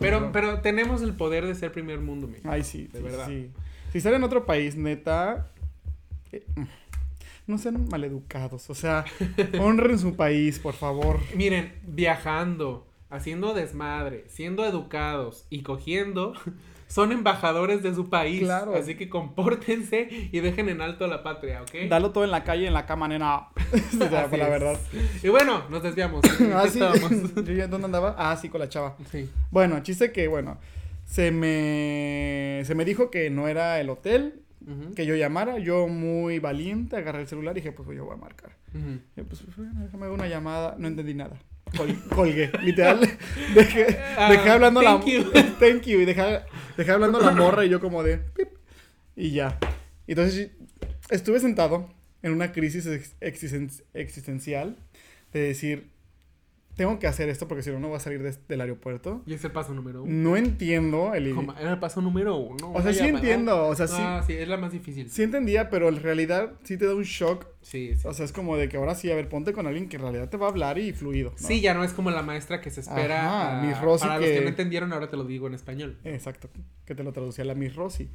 pero, No. pero tenemos el poder de ser primer mundo, México. Ay, sí, De sí, verdad. sí. Si están en otro país, neta. eh, no sean maleducados. O sea, honren su país, por favor. Miren, viajando, haciendo desmadre, siendo educados y cogiendo, son embajadores de su país. Claro. Así que compórtense y dejen en alto la patria, ¿ok? Dalo todo en la calle, en la cama, nena. o sea, por la verdad. Y bueno, nos desviamos. ¿En qué Ah, sí. ¿Dónde andaba? Ah, sí, con la chava. Sí. Bueno, chiste que, bueno, se me, se me dijo que no era el hotel, que yo llamara. Yo, muy valiente, agarré el celular y dije, pues yo voy a marcar. Yo, pues, bueno, déjame una llamada. No entendí nada. Col- colgué, literal. Dejé, Ah, dejé hablando la... thank you. thank you. Y dejé, dejé hablando la morra y yo como de... pip, y ya. Entonces, estuve sentado en una crisis ex- existen- existencial de decir, tengo que hacer esto porque si no, no voy a salir de- del aeropuerto. Y es el paso número uno. No entiendo el... Era el paso número uno. O sea, sí llamada. entiendo, o sea, sí, Ah, sí, es la más difícil. sí entendía, pero en realidad sí te da un shock. Sí, sí. O sea, es como de que ahora sí, a ver, ponte con alguien que en realidad te va a hablar y fluido. ¿no? Sí, ya no es como la maestra que se espera. Ajá, a- Miss Rosy para los que que- no entendieron, ahora te lo digo en español. Exacto, que te lo traducía la Miss Rosy.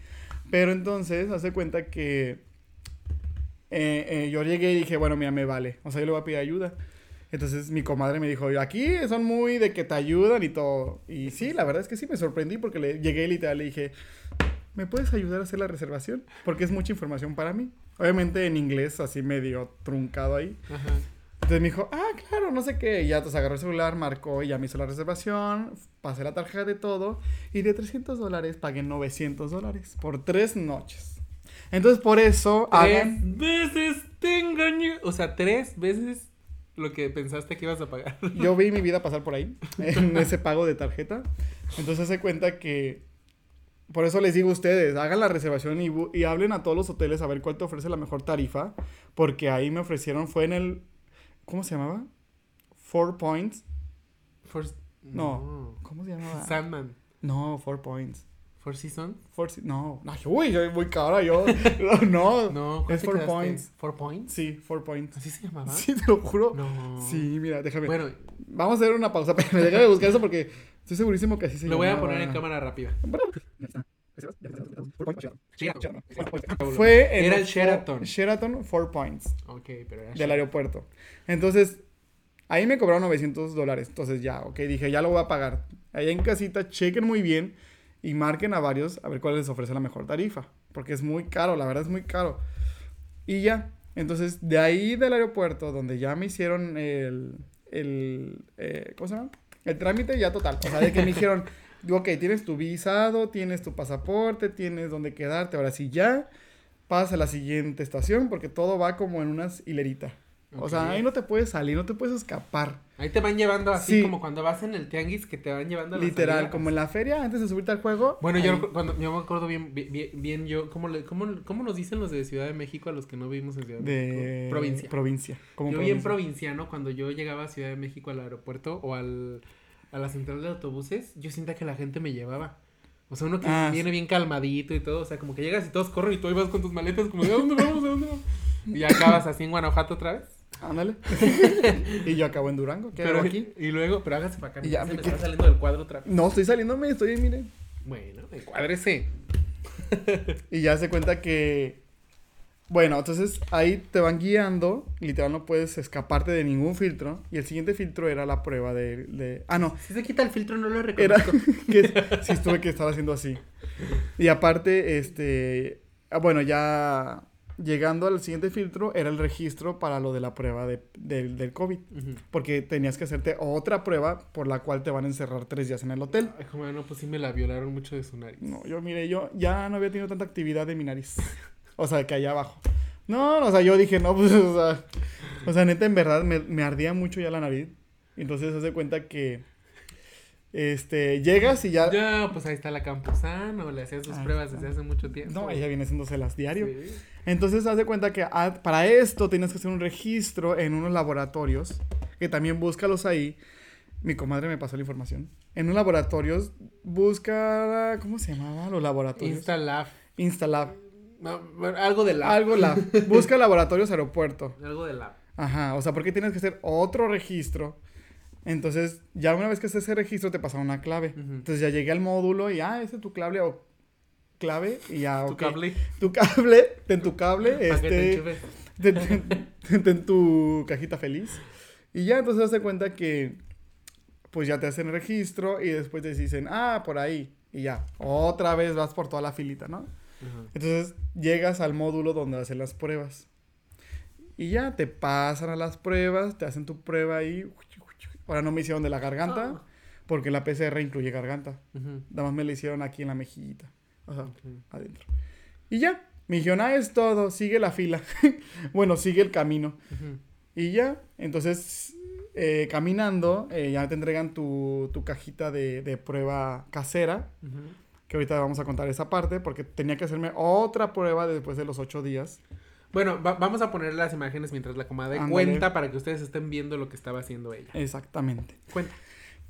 Pero entonces, hace cuenta que eh, eh, yo llegué y dije, bueno, mira, me vale. O sea, yo le voy a pedir ayuda. Entonces mi comadre me dijo, aquí son muy de que te ayudan y todo. Y sí, la verdad es que sí, me sorprendí porque le llegué y literal le dije, ¿me puedes ayudar a hacer la reservación? Porque es mucha información para mí. Obviamente en inglés, así medio truncado ahí. Ajá. Entonces me dijo, ah, claro, no sé qué. Y ya entonces agarró el celular, marcó y ya me hizo la reservación. Pasé la tarjeta de todo. Y de 300 dólares pagué 900 dólares por tres noches. Entonces por eso hagan. Tres veces te engañé. O sea, tres veces lo que pensaste que ibas a pagar. Yo vi mi vida pasar por ahí, en ese pago de tarjeta. Entonces se cuenta que. Por eso les digo a ustedes, hagan la reservación y, hablen a todos los hoteles a ver cuál te ofrece la mejor tarifa. Porque ahí me ofrecieron, fue en el. ¿Cómo se llamaba? Four Points. No. ¿Cómo se llamaba? Sandman. No, Four Points. Four Seasons. Four, no, no, uy, yo muy cara, yo. No, No, ¿cuál es Four quedaste? Points. ¿Four Points? Sí, Four Points. ¿Así se llamaba? Sí, te lo juro. No. Sí, mira, déjame. Bueno, Vamos a hacer una pausa, pero déjame buscar eso porque estoy segurísimo que así se lo voy a poner en cámara rápida. Fue en Era el Sheraton. Sheraton Four Points Ok, pero era del aeropuerto. Entonces, ahí me cobraron 900 dólares. Entonces ya, ok, dije, ya lo voy a pagar. Allá en casita, chequen muy bien y marquen a varios a ver cuál les ofrece la mejor tarifa. Porque es muy caro, la verdad es muy caro. Y ya, entonces de ahí del aeropuerto, donde ya me hicieron el, el eh, ¿cómo se llama? El trámite ya total. O sea, de que me dijeron, ok, tienes tu visado, tienes tu pasaporte, tienes donde quedarte. Ahora sí ya, pasa a la siguiente estación porque todo va como en unas O sea, ahí no te puedes salir, no te puedes escapar. Ahí te van llevando así Sí. como cuando vas en el tianguis que te van llevando a la Literal, salida. como en la feria, antes de subirte al juego. Bueno, yo, ahí. cuando, yo me acuerdo bien, bien, bien yo, ¿cómo, le, cómo, cómo nos dicen los de Ciudad de México a los que no vivimos en Ciudad de, de México? Provincia. Provincia. Como yo bien provincia. provinciano cuando yo llegaba a Ciudad de México al aeropuerto o al, a la central de autobuses, yo sienta que la gente me llevaba. O sea, uno que Ah, viene bien calmadito y todo, o sea, como que llegas y todos corren y tú ahí vas con tus maletas como de, ¿a dónde vamos? ¿A dónde vamos? Y acabas así en Guanajuato otra vez. Ándale. y yo acabo en Durango. ¿Qué Pero hago aquí? Y luego, pero hágase para acá. Y ya se me está saliendo del cuadro otra vez. No, estoy saliéndome, estoy, mire. Bueno, encuádrese. Y ya se cuenta que. Bueno, entonces ahí te van guiando. Literal, no puedes escaparte de ningún filtro. Y el siguiente filtro era la prueba de. de- ah, no. Si se quita el filtro, no lo Era. reconozco. que sí estuve que estaba haciendo así. Y aparte, este. ah, Bueno, ya. Llegando al siguiente filtro, era el registro para lo de la prueba de, del- del COVID. Porque tenías que hacerte otra prueba por la cual te van a encerrar tres días en el hotel. Ay, como no, pues sí me la violaron mucho de su nariz. No, yo mire, yo ya no había tenido tanta actividad en mi nariz. O sea, que allá abajo. No, o sea, yo dije, no, pues, o sea, o sea, neta, en verdad me, me ardía mucho ya la nariz. Entonces, se hace cuenta que, este, llegas y ya... Ya, pues ahí está la Campuzano, le hacían sus Ahí pruebas está. desde hace mucho tiempo. No, ella viene haciéndoselas diario. Sí. Entonces, haz de cuenta que ah, para esto tienes que hacer un registro en unos laboratorios, que también búscalos ahí. Mi comadre me pasó la información. En unos laboratorios, busca, ¿cómo se llamaba? Los laboratorios. Instalab. Instalab. No, algo de lab. Algo lab. Busca laboratorios aeropuerto. Algo de lab. Ajá, o sea, porque tienes que hacer otro registro. Entonces, ya una vez que haces ese registro, te pasa una clave. Ujú. Entonces, ya llegué al módulo y, ah, ese es tu clave o clave y ya, Tu cable. Tu cable, ten tu cable, este, ten, ten- ten tu cajita feliz. Y ya, entonces, das cuenta que, pues ya te hacen el registro y después te dicen, ah, por ahí. Y ya, otra vez vas por toda la filita, ¿no? Entonces llegas al módulo donde hacen las pruebas. Y ya te pasan a las pruebas, te hacen tu prueba ahí. Ahora no me hicieron de la garganta, Ah. porque la PCR incluye garganta. Ujú. Nada más me la hicieron aquí en la mejillita. O sea, Ok. adentro. Y ya, me dijeron, ah, es todo, sigue la fila. bueno, sigue el camino. Y ya, entonces, eh, caminando, eh, ya te entregan tu, tu cajita de, de prueba casera Ujú. que ahorita vamos a contar esa parte, porque tenía que hacerme otra prueba después de los ocho días. Bueno, va- vamos a poner las imágenes mientras la comadre cuenta para que ustedes estén viendo lo que estaba haciendo ella. Exactamente. Cuenta.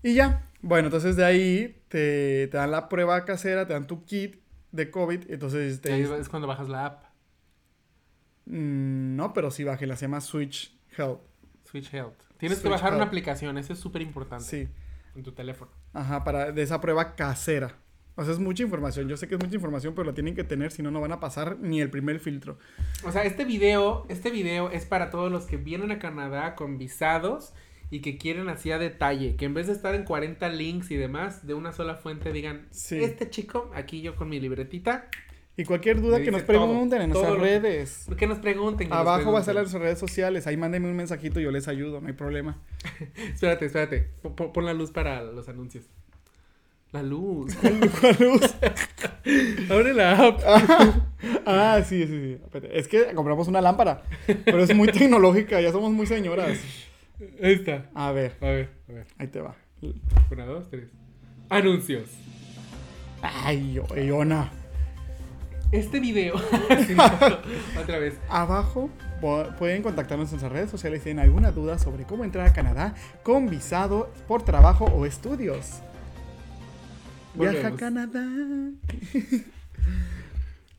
Y ya, bueno, entonces de ahí te, te dan la prueba casera, te dan tu kit de COVID, entonces te Ahí dicen, es cuando bajas la app, "Mm, no, pero sí bajé, la se llama Switch Health. Switch Health. Tienes que bajar una aplicación, eso es súper importante. Sí, En tu teléfono. ajá, para, de esa prueba casera. O sea, es mucha información, yo sé que es mucha información, pero la tienen que tener, si no, no van a pasar ni el primer filtro. O sea, este video, este video es para todos los que vienen a Canadá con visados y que quieren así a detalle, que en vez de estar en 40 links y demás, de una sola fuente digan, Sí. este chico, aquí yo con mi libretita, Y cualquier duda que nos todo, pregunten en nuestras redes. que nos pregunten. que nos Abajo va a estar las redes sociales, ahí mándenme un mensajito y yo les ayudo, no hay problema. Espérate, espérate, pon la luz para los anuncios. La luz. ¿Cuál luz? Abre la app. ah, sí, sí, sí. Es que compramos una lámpara, pero es muy tecnológica, ya somos muy señoras. Ahí está. A ver, A ver, a ver. ahí te va. Una, dos, tres. Anuncios. Ay, yo- Iona. Este video. Sí, no, Otra vez. Abajo pueden contactarnos en nuestras redes sociales si tienen alguna duda sobre cómo entrar a Canadá con visado por trabajo o estudios. Viaja a. Canadá.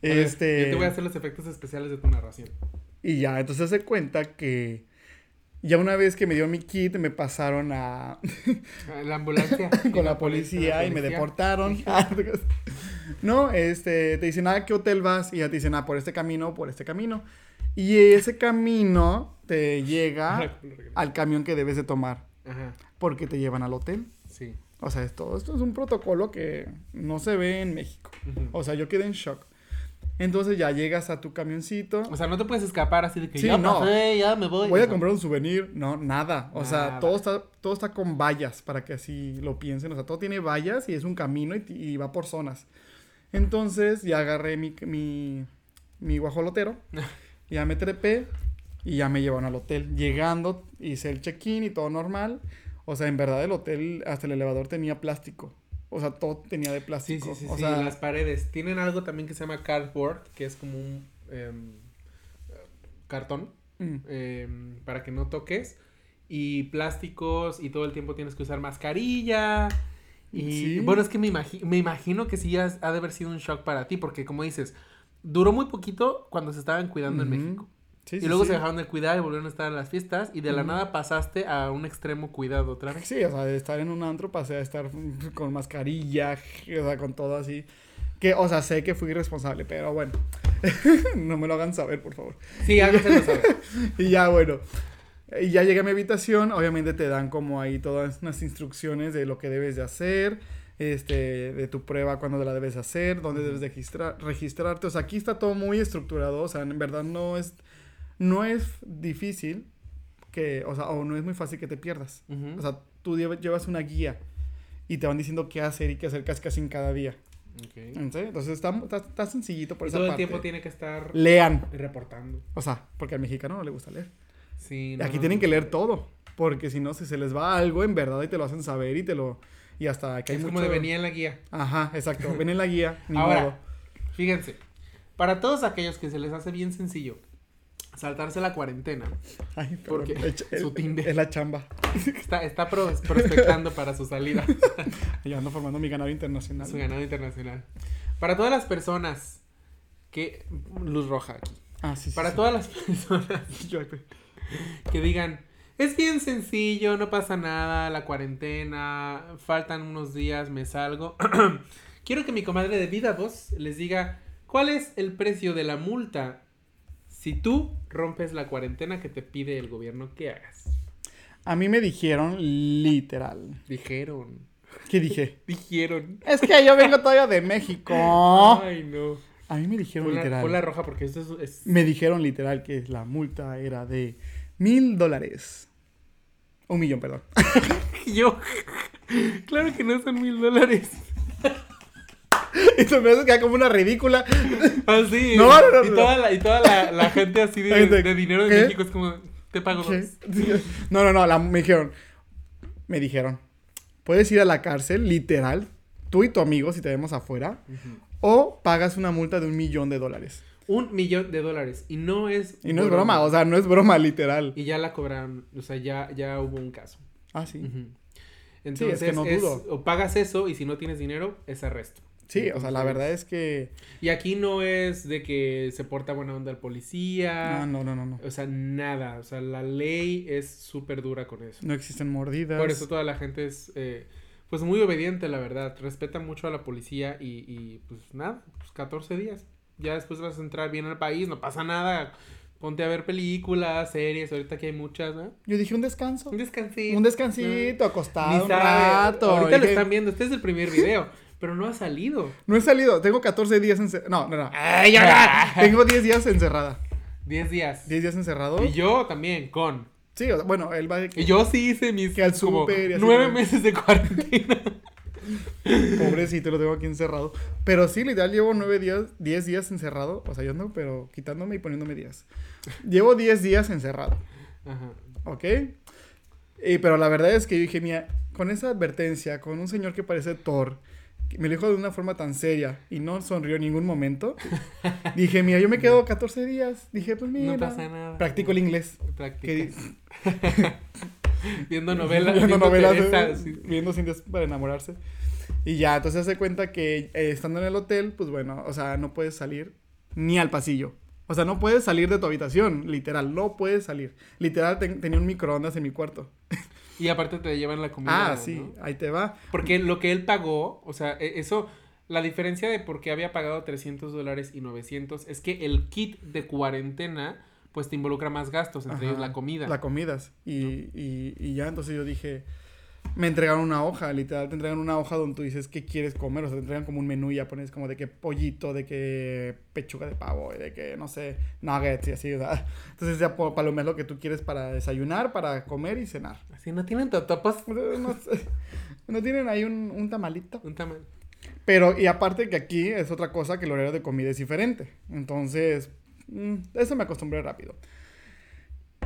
Este. Yo te voy a hacer los efectos especiales de tu narración. Y ya, entonces se cuenta que ya una vez que me dio mi kit, me pasaron a Ah, La ambulancia. con la policía y me deportaron. no, este, te dicen, ah, ¿qué hotel vas? Y ya te dicen, ah, por este camino, por este camino. Y ese camino te llega al camión que debes de tomar, Ajá, porque te llevan al hotel. O sea, esto, esto es un protocolo que no se ve en México. Ujú. O sea, yo quedé en shock. Entonces ya llegas a tu camioncito. O sea, no te puedes escapar así de que Sí, ya no. pasé, ya me voy. Voy a comprar un souvenir. No, nada. O sea, Nada. todo está, todo está con vallas para que así lo piensen. O sea, todo tiene vallas y es un camino y, y va por zonas. Entonces ya agarré mi, mi, mi guajolotero. ya me trepé y ya me llevaron al hotel. Llegando, hice el check-in y todo normal. O sea, en verdad el hotel, hasta el elevador tenía plástico. O sea, todo tenía de Sí, plástico. sí, sí, o sí, sea, las paredes. Tienen algo también que se llama cardboard, que es como un em, cartón mm, em, para que no toques. y plásticos y todo el tiempo tienes que usar mascarilla. Y Sí. bueno, es que me, imagi- me imagino que sí has- ha de haber sido un shock para ti, porque como dices, duró muy poquito cuando se estaban cuidando en México. Sí, y sí, luego sí. se dejaron de cuidar y volvieron a estar en las fiestas y de la nada pasaste a un extremo cuidado otra vez. Sí, o sea, de estar en un antro pasé a estar con mascarilla, o sea, con todo así. Que, o sea, sé que fui irresponsable, pero bueno. no me lo hagan saber, por favor. Sí, háganselo saber. Y ya, bueno. Y ya llegué a mi habitación. Obviamente te dan como ahí todas unas instrucciones de lo que debes de hacer. Este, de tu prueba, cuándo la debes hacer, dónde debes de registra- registrarte. O sea, aquí está todo muy estructurado. O sea, en verdad no es, no es difícil que, o sea, o no es muy fácil que te pierdas. Ujú. O sea, tú lleva- llevas una guía y te van diciendo qué hacer y qué hacer casi, casi en cada día. Ok. ¿Sí? Entonces está, está, está sencillito por Y esa todo el parte. tiempo tiene que estar Lean. reportando. O sea, porque al mexicano no le gusta leer. Sí, no, aquí no, tienen no. que leer todo. Porque si no, si se les va algo en verdad y te lo hacen saber y te lo. Y hasta que hay Es mucho. como de venía en la guía. Ajá, exacto. Ven en la guía. Ahora, modo. fíjense, para todos aquellos que se les hace bien sencillo saltarse la cuarentena, Ay, porque es- su Tinder. Es la chamba. está, está pro- prospectando para su salida, Y ando formando mi ganado internacional. su ganado internacional. Para todas las personas que... Luz roja aquí. Ah, sí, sí. Para sí. todas las personas Yo, que digan, es bien sencillo, no pasa nada, la cuarentena, faltan unos días, me salgo. Quiero que mi comadre de Vida Voz les diga cuál es el precio de la multa si tú rompes la cuarentena que te pide el gobierno que hagas. A mí me dijeron literal. Dijeron, ¿Qué dije? dijeron. Es que yo vengo todavía de México. Ay, no. A mí me dijeron Pon la, literal. pon la roja porque esto es... es- Me dijeron literal que la multa era de mil dólares. Un millón, perdón. Yo... claro que no son mil dólares. Y se me hace que como una ridícula. Así. No, no, no, y toda la, y toda la, la gente así de, de dinero de ¿qué? México es como, te pago ¿Qué? dos. No, no, no, la- me dijeron. Me dijeron. Puedes ir a la cárcel, literal, tú y tu amigo, si te vemos afuera, o pagas una multa de un millón de dólares. Un millón de dólares. Y no es. Y no es broma, o sea, no es broma, literal. Y ya la cobraron. O sea, ya, ya hubo un caso. Ah, sí. Ujú. es Entonces, que no es- dudo. o pagas eso y si no tienes dinero, es arresto. Sí, o sea, la verdad es que. Y aquí no es de que se porta buena onda el policía. No, no, no, no. O sea, nada. O sea, la ley es súper dura con eso. No existen mordidas. Por eso toda la gente es, eh, pues, muy obediente, la verdad. Respeta mucho a la policía y, y, pues, nada, pues, 14 días. Ya después vas a entrar bien al país, no pasa nada. Ponte a ver películas, series, ahorita que hay muchas, ¿no? Yo dije un descanso. Un descansito. Un descansito, Ni acostado un sabe. rato. Ahorita lo están viendo, este es el primer video, pero no ha salido. No he salido, tengo 14 días encerrada. No, no, no. ¡Ay, ya! tengo 10 días encerrada. 10 días. 10 días encerrado. Y yo también, con. Sí, o sea, bueno, él va de que. Y yo sí hice mis Que al como súper y así, nueve ¿no? meses de cuarentena. Pobrecito, lo tengo aquí encerrado. Pero sí, literal, llevo 9 días, 10 días encerrado. O sea, yo ando, pero quitándome y poniéndome días. Llevo 10 días encerrado. Ajá. ¿Ok? Y, pero la verdad es que yo dije, mira, con esa advertencia, con un señor que parece Thor, me lo dijo de una forma tan seria y no sonrió en ningún momento, dije, mira, yo me quedo 14 días. Dije, pues mira, No pasa nada. practico el inglés. Viendo novelas. viendo novelas, Teresa, eh, sí. viendo cintas para enamorarse. Y ya, entonces se cuenta que eh, estando en el hotel, pues bueno, o sea, no puedes salir ni al pasillo. O sea, no puedes salir de tu habitación, literal, no puedes salir. Literal, ten- tenía un microondas en mi cuarto. Y aparte te llevan la comida. Ah, sí, ¿no? ahí te va. Porque lo que él pagó, o sea, e- eso, la diferencia de por qué había pagado 300 dólares y 900 es que el kit de cuarentena, pues te involucra más gastos, entre ellos la comida. La comidas. Y, y, y ya, entonces yo dije, me entregaron una hoja, literal, te entregan una hoja donde tú dices qué quieres comer, o sea, te entregan como un menú y ya pones como de que pollito, de que pechuga de pavo, y de que, no sé, nuggets y así, o sea, entonces ya palomeas lo que tú quieres para desayunar, para comer y cenar. Así no tienen totopas. No, sé, ¿no tienen ahí un, un tamalito? Un tamal. Pero, y aparte que aquí es otra cosa que el horario de comida es diferente. Entonces, mm, eso me acostumbré rápido.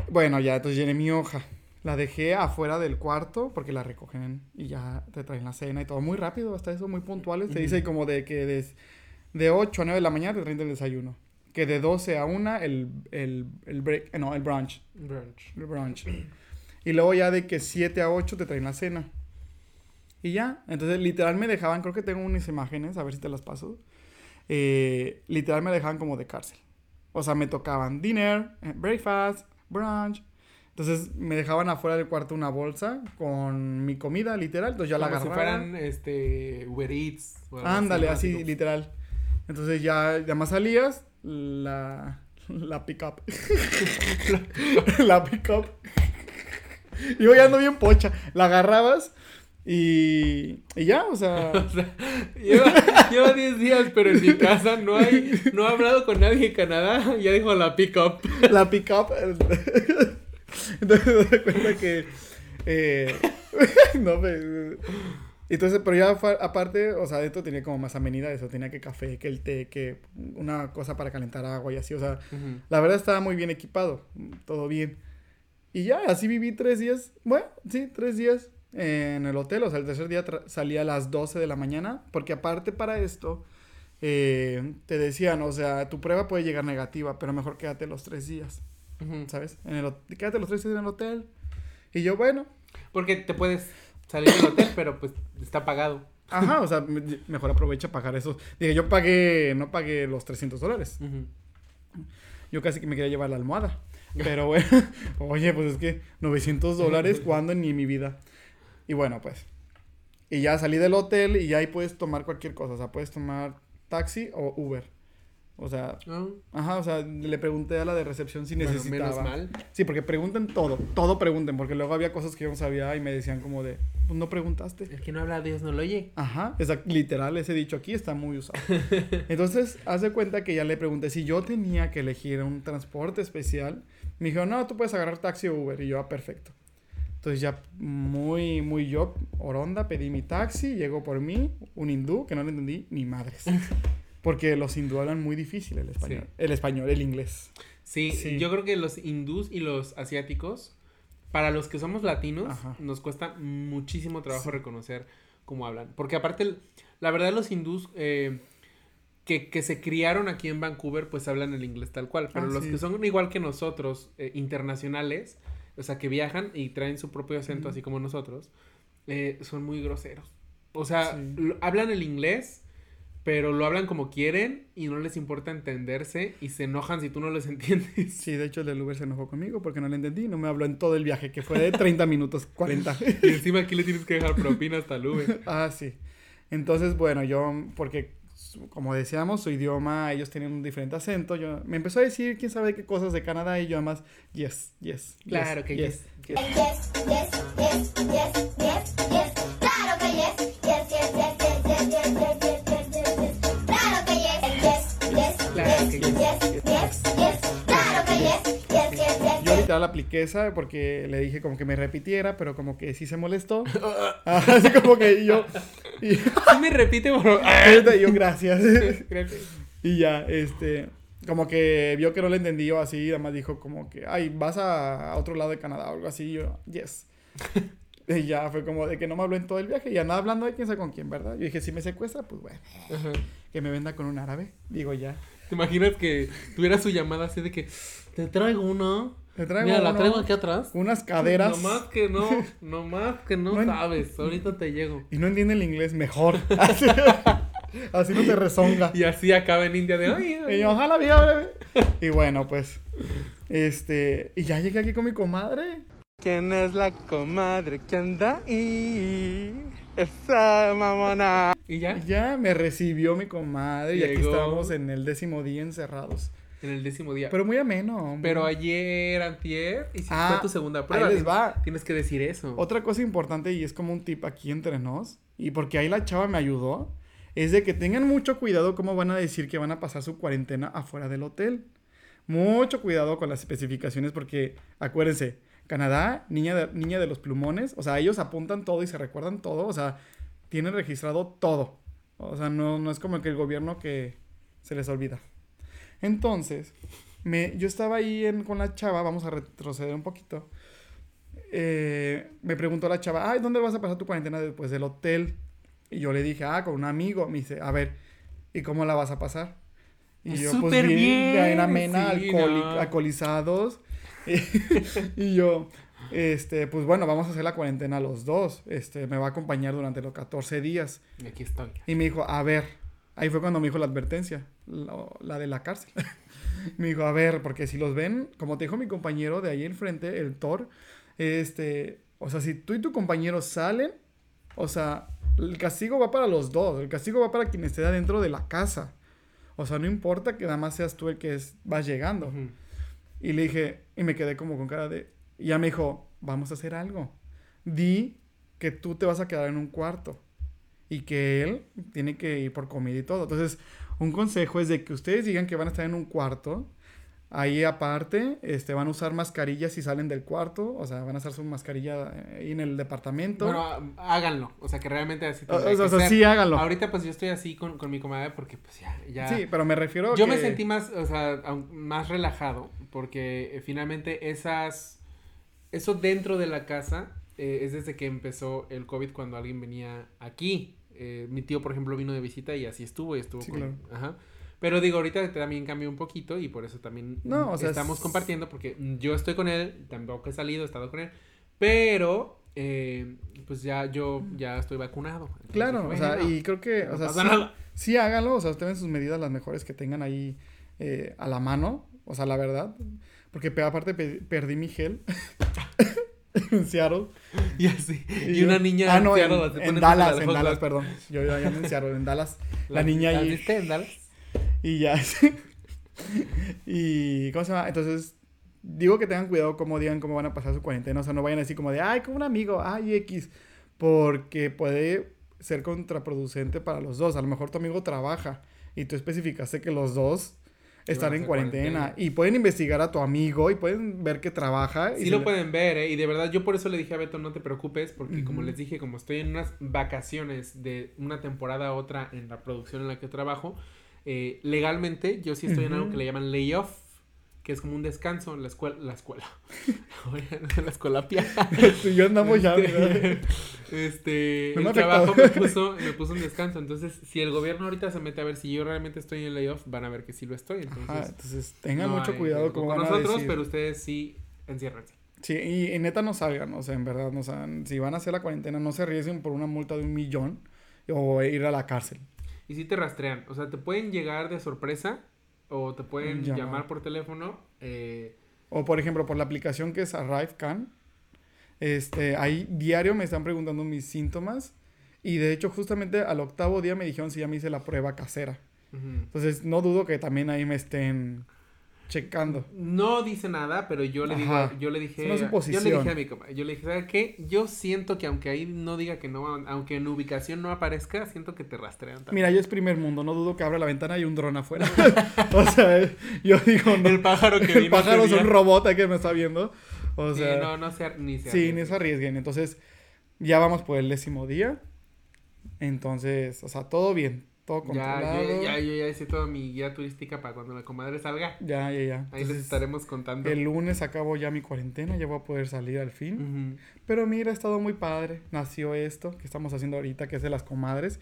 Bueno, ya, entonces llené mi hoja. La dejé afuera del cuarto porque la recogen y ya te traen la cena y todo muy rápido, hasta eso muy puntuales. Te Ujú. dice como de que de, de 8 a 9 de la mañana te traen el desayuno. Que de 12 a 1 el, el, el break, eh, no, el brunch. Brunch. El brunch. Y luego ya de que 7 a 8 te traen la cena. Y ya, entonces literal me dejaban, creo que tengo unas imágenes, a ver si te las paso. Eh, literal me dejaban como de cárcel. O sea, me tocaban dinner, eh, breakfast, brunch. Entonces me dejaban afuera del cuarto una bolsa con mi comida, literal. Entonces ya la Como si agarraba. fueran, este, Uber Eats. Ándale, así, como- literal. Entonces ya, ya más salías, la, la pick-up. la pick-up. Yo ya ando bien pocha. La agarrabas y, y ya, o sea... O sea, lleva, lleva 10 días, pero en mi casa no hay, no he hablado con nadie en Canadá, ya dijo la pick up. la pick-up. Entonces me doy cuenta que. eh, no, pues, Entonces, pero ya aparte, o sea, esto tenía como más amenidades. O tenía que café, que el té, que una cosa para calentar agua y así. O sea, la verdad estaba muy bien equipado. Todo bien. Y ya, así viví tres días. Bueno, sí, tres días en el hotel. O sea, el tercer día salía a las 12 de la mañana. Porque aparte para esto, eh, te decían, o sea, tu prueba puede llegar negativa, pero mejor quédate los tres días. ¿Sabes? En el, quédate los tres días en el hotel. Y yo, bueno, Porque te puedes salir del hotel, pero pues está pagado. ajá, o sea, me- mejor aprovecha pagar eso. Dije, yo pagué, no pagué los 300 dólares. Ujú. Yo casi que me quería llevar la almohada. Pero bueno, oye, pues es que 900 dólares, ¿cuándo? Ni en mi vida. Y bueno, pues. Y ya salí del hotel y ya ahí puedes tomar cualquier cosa. O sea, puedes tomar taxi o Uber. O sea, Ah, ajá, o sea, le pregunté a la de recepción si bueno, necesitaba. menos mal. Sí, porque pregunten todo, todo pregunten, porque luego había cosas que yo no sabía y me decían como de, pues no preguntaste. El que no habla Dios no lo oye. Ajá, exacto, literal, ese dicho aquí está muy usado. Entonces, haz de cuenta que ya le pregunté si yo tenía que elegir un transporte especial. Me dijo, no, tú puedes agarrar taxi o Uber. Y yo, ah, perfecto. Entonces ya muy, muy yo, oronda, pedí mi taxi, llegó por mí, un hindú, que no le entendí ni madres. Porque los hindú hablan muy difícil el español. Sí. El español, el inglés. Sí, Sí. yo creo que los hindús y los asiáticos, para los que somos latinos, Ajá. nos cuesta muchísimo trabajo Sí. reconocer cómo hablan. Porque aparte, la verdad, los hindús eh, que, que se criaron aquí en Vancouver, pues hablan el inglés tal cual. Pero Ah, los que son igual que nosotros, eh, internacionales, o sea, que viajan y traen su propio acento, así como nosotros, eh, son muy groseros. O sea, hablan el inglés, pero lo hablan como quieren y no les importa entenderse y se enojan si tú no les entiendes. Sí, de hecho el del Uber se enojó conmigo porque no le entendí. No me habló en todo el viaje, que fue de 30 minutos, 40. Y encima aquí le tienes que dejar propina hasta el Uber. ah, sí. Entonces, bueno, yo, porque como decíamos, su idioma, ellos tenían un diferente acento. Yo me empezó a decir quién sabe qué cosas de Canadá y yo además, yes, yes. Claro yes, que yes. yes. yes. Yes, yes, yes, yes, yes, yes. Claro que yes, literal apliqué esa porque le dije como que me repitiera, pero como que sí se molestó. Así como que yo... Y, Sí me repite, y yo, gracias. Y ya, este, como que vio que no le entendí yo así, además dijo como que, ay, vas a, a otro lado de Canadá o algo así, y yo, yes. y ya fue como de que no me habló en todo el viaje y andaba hablando de quién sabe con quién, ¿verdad? Yo dije, si me secuestra, pues bueno, Ajá. que me venda con un árabe. Digo, ya. ¿Te imaginas que tuviera su llamada así de que te traigo uno? Te traigo Mira, la uno, traigo aquí atrás. unas caderas. No más que no, no más que no, No en- sabes. Ahorita te llego. Y no entiende el inglés mejor. Así, así no te rezonga. Y así acaba en India de ay, ay. Y yo, ojalá, vida, Y bueno, pues, este, y ya llegué aquí con mi comadre. ¿Quién es la comadre que anda ahí? Esa mamona. Y ya, Ya me recibió mi comadre y aquí estamos en el décimo día encerrados. En el décimo día. Pero muy ameno. Pero ayer, antier, y si Ah, fue tu segunda prueba. ahí les tienes- va. Tienes que decir eso. Otra cosa importante y es como un tip aquí entre nos, y porque ahí la chava me ayudó, es de que tengan mucho cuidado cómo van a decir que van a pasar su cuarentena afuera del hotel. Mucho cuidado con las especificaciones porque acuérdense, Canadá, niña de, niña de los plumones, o sea, ellos apuntan todo y se recuerdan todo, o sea, tienen registrado todo. O sea, no, no es como que el gobierno que se les olvida. Entonces, me, yo estaba ahí en- con la chava, vamos a retroceder un poquito. Eh, me preguntó la chava, ay, ¿dónde vas a pasar tu cuarentena después del hotel? Y yo le dije, ah, con un amigo. Me dice, a ver, ¿y cómo la vas a pasar? Y Pues yo, súper bien, bien amena, sí, no. alcoholizados. Y, y yo, este, pues bueno, vamos a hacer la cuarentena los dos. Este, me va a acompañar durante los 14 días. Y aquí estoy. Y me dijo, a ver, ahí fue cuando me dijo la advertencia, la, la de la cárcel. me dijo, a ver, porque si los ven, como te dijo mi compañero de ahí enfrente, el Thor, este, o sea, si tú y tu compañero salen, o sea, el castigo va para los dos, el castigo va para quien esté adentro de la casa. O sea, no importa que nada más seas tú el que es, vas llegando. Y le dije, y me quedé como con cara de... Y ya me dijo, vamos a hacer algo. Di que tú te vas a quedar en un cuarto. Y que él tiene que ir por comida y todo. Entonces, un consejo es de que ustedes digan que van a estar en un cuarto. Ahí aparte, este, van a usar mascarillas si salen del cuarto. O sea, van a usar su mascarilla eh, ahí en el departamento. Bueno, háganlo. O sea, que realmente así o, o sea, que ser. sí, háganlo. Ahorita pues yo estoy así con, con mi comadre porque pues ya, ya. Sí, pero me refiero Yo que... me sentí más, o sea, más relajado porque eh, finalmente esas, eso dentro de la casa eh, es desde que empezó el COVID cuando alguien venía aquí. Eh, mi tío, por ejemplo, vino de visita y así estuvo y estuvo Sí, con... claro. Ajá. Pero digo, ahorita también cambió un poquito y por eso también No, o sea, estamos es- compartiendo porque yo estoy con él, tampoco he salido, he estado con él, pero eh, pues ya yo ya estoy vacunado. Entonces, Claro, o sea, y creo que, no o sea, sí, sí háganlo, o sea, tomen sus medidas las mejores que tengan ahí eh, a la mano, o sea, la verdad, porque aparte pe- perdí mi gel en Seattle. Y así. Y, una niña Ah, no, en, Seattle, Dallas, en Dallas, perdón. Yo ya en Seattle, en Dallas. La niña ¿La ahí. viste en Dallas? Y ya. y, ¿cómo se llama? Entonces, digo que tengan cuidado cómo digan cómo van a pasar su cuarentena. O sea, no vayan así como de, ay, como un amigo, ay, X. Porque puede ser contraproducente para los dos. A lo mejor tu amigo trabaja y tú especificaste que los dos están a en cuarentena. cuarentena. Y pueden investigar a tu amigo y pueden ver que trabaja. y Sí lo le- pueden ver, ¿eh? Y de verdad, yo por eso le dije a Beto, no te preocupes, porque como les dije, como estoy en unas vacaciones de una temporada a otra en la producción en la que trabajo, eh, legalmente yo sí estoy en algo que le llaman layoff, que es como un descanso en la escuela, la escuela, la escuela pia. Tú y yo andamos ya. Este, No me el trabajo me puso, me puso un descanso. Entonces, si el gobierno ahorita se mete a ver si yo realmente estoy en layoff, van a ver que sí lo estoy. Entonces, Ajá, entonces tengan no mucho cuidado como con van a nosotros, decir. pero ustedes sí enciérrense. Sí, y, y neta no salgan, o sea, en verdad, no, sea, si van a hacer la cuarentena, no se arriesguen por una multa de un millón o ir a la cárcel. Y sí te rastrean. O sea, te pueden llegar de sorpresa o te pueden Llamar. llamar por teléfono. eh, O por ejemplo, por la aplicación que es ArriveCan, este, ahí diario me están preguntando mis síntomas y de hecho justamente al octavo día me dijeron si ya me hice la prueba casera. ujú. Entonces no dudo que también ahí me estén checando. No dice nada, pero yo le digo, yo le dije, Es una yo le dije a mi cama, yo le dije, ¿sabes qué? Yo siento que aunque ahí no diga que no, aunque en ubicación no aparezca, siento que te rastrean también. Mira, yo es primer mundo, no dudo que abra la ventana y hay un dron afuera. o sea, yo digo, no, el pájaro que el vino pájaro es un robot que me está viendo. O Sí, sea, no, no se, ni se Sí, ni se arriesguen. Entonces, ya vamos por el décimo día. Entonces, o sea, todo bien, todo Ya, controlado. yo, ya, yo ya hice toda mi guía turística para cuando la comadre salga. ya, ya, ya. Ahí les Entonces, estaremos contando. el lunes acabo ya mi cuarentena, ya voy a poder salir al fin. Ujú. Pero mira, ha estado muy padre. Nació esto que estamos haciendo ahorita, que es de las comadres.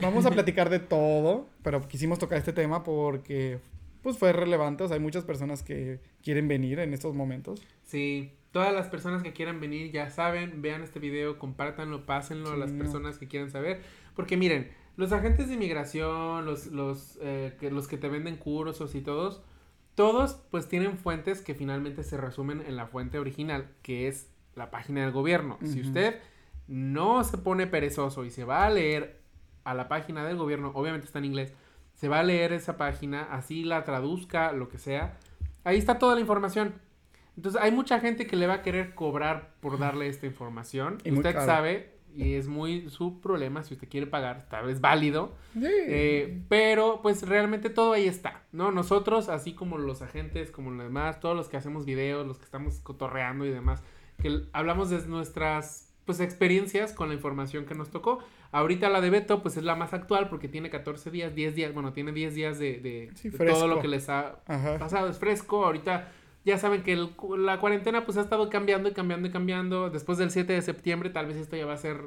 Vamos a platicar de todo, pero quisimos tocar este tema porque pues fue relevante. O sea, hay muchas personas que quieren venir en estos momentos. Sí, todas las personas que quieran venir ya saben, vean este video, compártanlo, pásenlo a Sí, las no. personas que quieran saber. Porque miren, los agentes de inmigración, los, los, eh, que, los que te venden cursos y todos, todos pues tienen fuentes que finalmente se resumen en la fuente original, que es la página del gobierno. Si usted no se pone perezoso y se va a leer a la página del gobierno, obviamente está en inglés, se va a leer esa página, así la traduzca, lo que sea, ahí está toda la información. Entonces hay mucha gente que le va a querer cobrar por darle esta información. Y usted sabe, y es muy su problema, si usted quiere pagar, tal vez válido. Sí. Eh, pero pues realmente todo ahí está, ¿no? Nosotros, así como los agentes, como los demás, todos los que hacemos videos, los que estamos cotorreando y demás, que hablamos de nuestras pues experiencias con la información que nos tocó. Ahorita la de Beto pues es la más actual porque tiene 14 días, 10 días, bueno, tiene 10 días de, de- Sí, de fresco. todo lo que les ha Ajá. pasado, es fresco, ahorita ya saben que el la cuarentena pues ha estado cambiando y cambiando y cambiando. Después del 7 de septiembre tal vez esto ya va a ser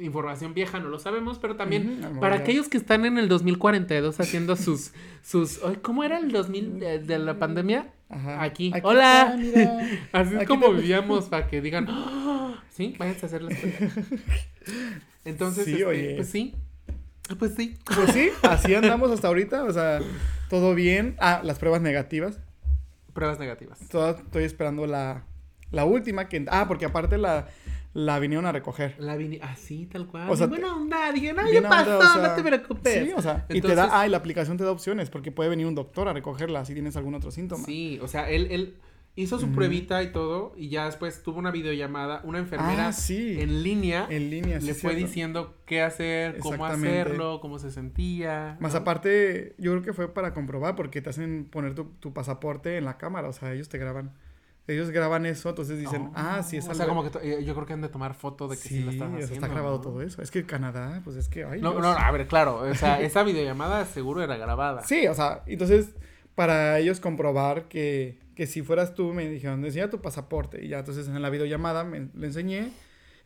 información vieja, no lo sabemos, pero también para aquellos que están en el 2042 haciendo sus, sus, ¿cómo era el 2000 de, de la pandemia? Ajá. Aquí. Aquí Hola. está. Así es Aquí como te- vivíamos para que digan, "Ah, sí, váyanse a hacer la escuela. Entonces, Sí, este, oye. pues sí, pues sí. Pues sí, así andamos hasta ahorita, o sea, todo bien. Ah, las pruebas negativas. Pruebas negativas. Toda- estoy esperando la, la última que... Ah, porque aparte la, la vinieron a recoger. La vine así, tal cual. O sea, buena onda, dije, no, ya onda, pasó, o sea, no te preocupes. Sí, o sea, y te Entonces- da... Ah, y la aplicación te da opciones, porque puede venir un doctor a recogerla si tienes algún otro síntoma. Sí, o sea, él, él hizo su Ujú. pruebita y todo, y ya después tuvo una videollamada, una enfermera Ah, sí. en línea En línea, sí le fue cierto. diciendo qué hacer, cómo hacerlo, cómo se sentía. Más ¿no? aparte, yo creo que fue para comprobar, porque te hacen poner tu, tu pasaporte en la cámara, o sea, ellos te graban. Ellos graban eso, entonces dicen, Oh, ah, sí, es O sea, como que eh, yo creo que han de tomar foto de que sí, sí, lo estás haciendo. está grabado ¿no? todo eso. Es que Canadá, pues es que, ay, No, Dios. no, a ver, claro, o sea, esa videollamada seguro era grabada. Sí, o sea, entonces, para ellos comprobar que, que si fueras tú, me dijeron, enseña tu pasaporte. Y ya, entonces, en la videollamada me le enseñé.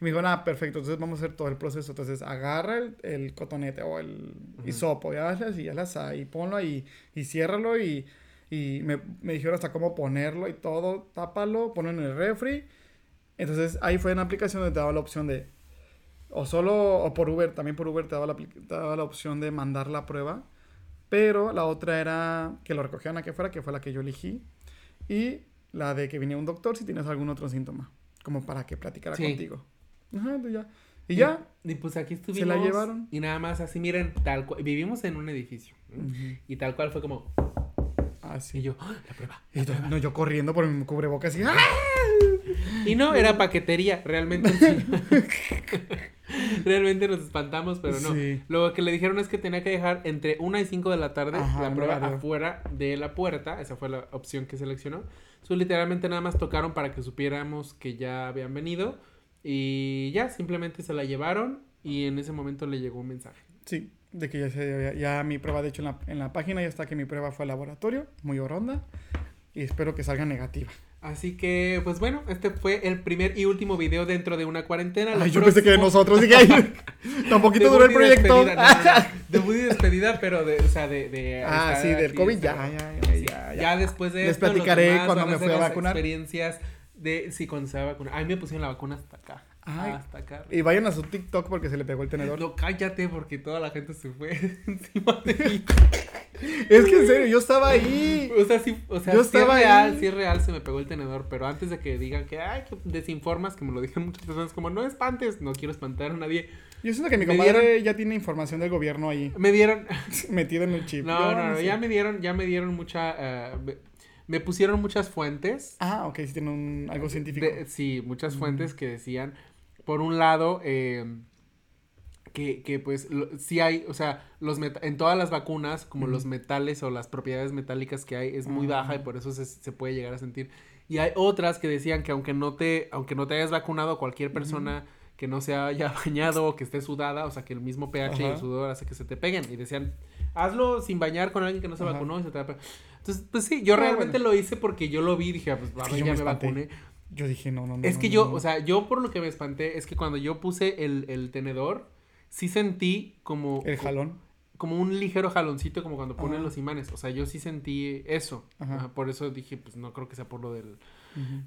Y me dijo, ah, perfecto, entonces vamos a hacer todo el proceso. Entonces, agarra el, el cotonete o el hisopo, y hazle así, hazle así, y ponlo ahí, y ciérralo, y, y me, me dijeron hasta cómo ponerlo y todo, tápalo, ponlo en el refri. Entonces, ahí fue en la aplicación donde te daba la opción de, o solo, o por Uber, también por Uber te daba la, te daba la opción de mandar la prueba. Pero la otra era que lo recogieran aquí afuera, que fue la que yo elegí. Y la de que viniera un doctor si tienes algún otro síntoma. Como para que platicara Sí. contigo. Ajá, entonces ya. Y ya. Y pues aquí estuvimos. Se la llevaron. Y nada más así, miren, tal cual. Vivimos en un edificio. Y tal cual fue como. Ah, Y yo, ¡ah! la prueba. Y yo, no, yo corriendo por mi cubrebocas y ¡ah! Y no, era paquetería, realmente. sí. realmente nos espantamos, pero no. Sí. Lo que le dijeron es que tenía que dejar entre 1 y 5 de la tarde Ajá, la prueba horario. afuera de la puerta. Esa fue la opción que seleccionó. So, literalmente nada más tocaron para que supiéramos que ya habían venido. Y ya, simplemente se la llevaron. Y en ese momento le llegó un mensaje. Sí, de que ya, se, ya, ya mi prueba, de hecho, en la, en la página ya está que mi prueba fue al laboratorio, muy oronda. Y espero que salga negativa. Así que, pues bueno, este fue el primer y último video dentro de una cuarentena. Ay, yo pensé que de próximo- nosotros. Dije, Debut duró el proyecto. despedida, no, no, no. Debut y despedida, pero de, o sea, de... de Ah, sí, del aquí, COVID, ya, ya, ya, Sí, ya, ya después de Les esto, platicaré cuando me fui a vacunar. experiencias de si cuando se va a vacunar. A mí me pusieron la vacuna hasta acá. Ay. Hasta acá. Y vayan a su TikTok porque se le pegó el tenedor. No, cállate porque toda la gente se fue encima de mí. Es que en serio, yo estaba ahí. O sea, sí, o sea, Yo sí estaba es real, ahí. sí es real, se me pegó el tenedor, pero antes de que digan que, ay, que desinformas, que me lo dijeron muchas personas, como, no espantes, no quiero espantar a nadie. Yo siento que mi comadre ya tiene información del gobierno ahí, Me dieron, metida en el chip. no, no, no, ya me dieron, ya me dieron mucha, eh, me, pusieron muchas fuentes. Ah, ok, sí tiene un, algo científico. de- sí, muchas fuentes que decían, por un lado, eh, que, que pues lo- sí hay, o sea, los en todas las vacunas, como los metales o las propiedades metálicas que hay, es muy baja y por eso se, se puede llegar a sentir. Y hay otras que decían que aunque no te, aunque no te hayas vacunado, cualquier persona que no se haya bañado o que esté sudada, o sea, que el mismo pH y el sudor hace que se te peguen. Y decían, hazlo sin bañar con alguien que no se vacunó y se te va a pegar. Entonces, pues sí, yo Ah, realmente bueno. lo hice porque yo lo vi y dije, ah, pues a ver, yo ya me me vacuné. Yo dije, no, no, no. Es que no, yo, no. o sea, yo por lo que me espanté es que cuando yo puse el, el tenedor, sí sentí como, El jalón. como un ligero jaloncito como cuando ponen Ajá. los imanes. O sea, yo sí sentí eso. Ajá. Ajá, por eso dije, pues no creo que sea por lo del...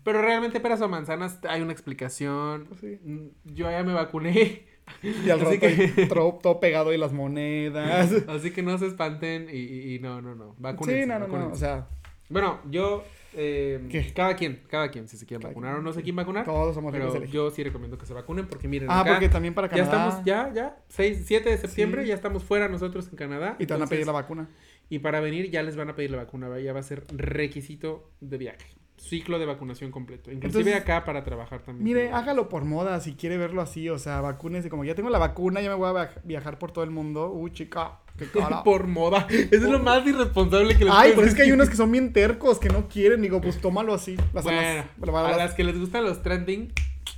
Pero realmente peras o manzanas hay una explicación. Pues sí. Mm, Yo ya me vacuné. Y al rato que- todo, pegado y las monedas. Así que no se espanten y, y- y no, no, no. Vacúnense, sí, no, no, no. O sea, Bueno, yo... eh, ¿Qué? Cada quien, cada quien, si se quieren Cada vacunar quien. o no se quieren vacunar. todos somos Pero yo sí recomiendo que se vacunen porque miren Ah, acá porque también para ya Canadá. estamos, ya, ya, 6, 7 de septiembre, Sí. ya estamos fuera nosotros en Canadá. Y te van a pedir la vacuna. Y para venir ya les van a pedir la vacuna, ¿va? ya va a ser requisito de viaje. Ciclo de vacunación completo. Inclusive Entonces, acá para trabajar también. Mire, hágalo por moda si quiere verlo así. O sea, vacúnese. Como ya tengo la vacuna, ya me voy a viaj- viajar por todo el mundo. Uy, chica. Por moda. Eso es lo más irresponsable que les Ay, pero es que hay unos que son bien tercos, que no quieren. Digo, pues tómalo así. Las Bueno, las- a las- las que les gustan los trending,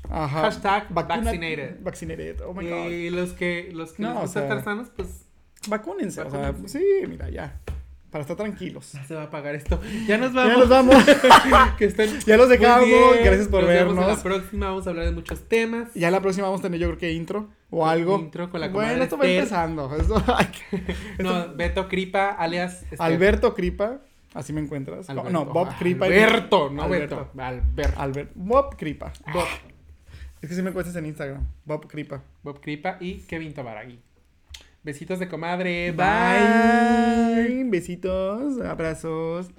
Ajá. hashtag Vacuna- vaccinated. Vaccinated. Oh my God. y los que, los que No, les o gusta sea, estar sanos, pues Vacúnense. O sea, vacúnense. sí, mira, ya. Para estar tranquilos. Ya se va a pagar esto. Ya nos vamos. Ya nos vamos. que estén Ya los dejamos. Gracias por Nos vemos en vernos. la próxima vamos a hablar de muchos temas. Ya la próxima vamos a tener yo creo que intro o algo. Intro con la bueno, esto va Esther. empezando. Esto- ay, esto- No, Beto Cripa, alias Esther. Alberto Cripa, así me encuentras. Alberto. No, Bob Cripa. Alberto, no Alberto. Beto. Alberto. Albert. Bob Cripa. Bob. Es que si me encuentras en Instagram. Bob Cripa. Bob Cripa y Kevin Tobaragui. Besitos de comadre. Bye. Besitos, abrazos.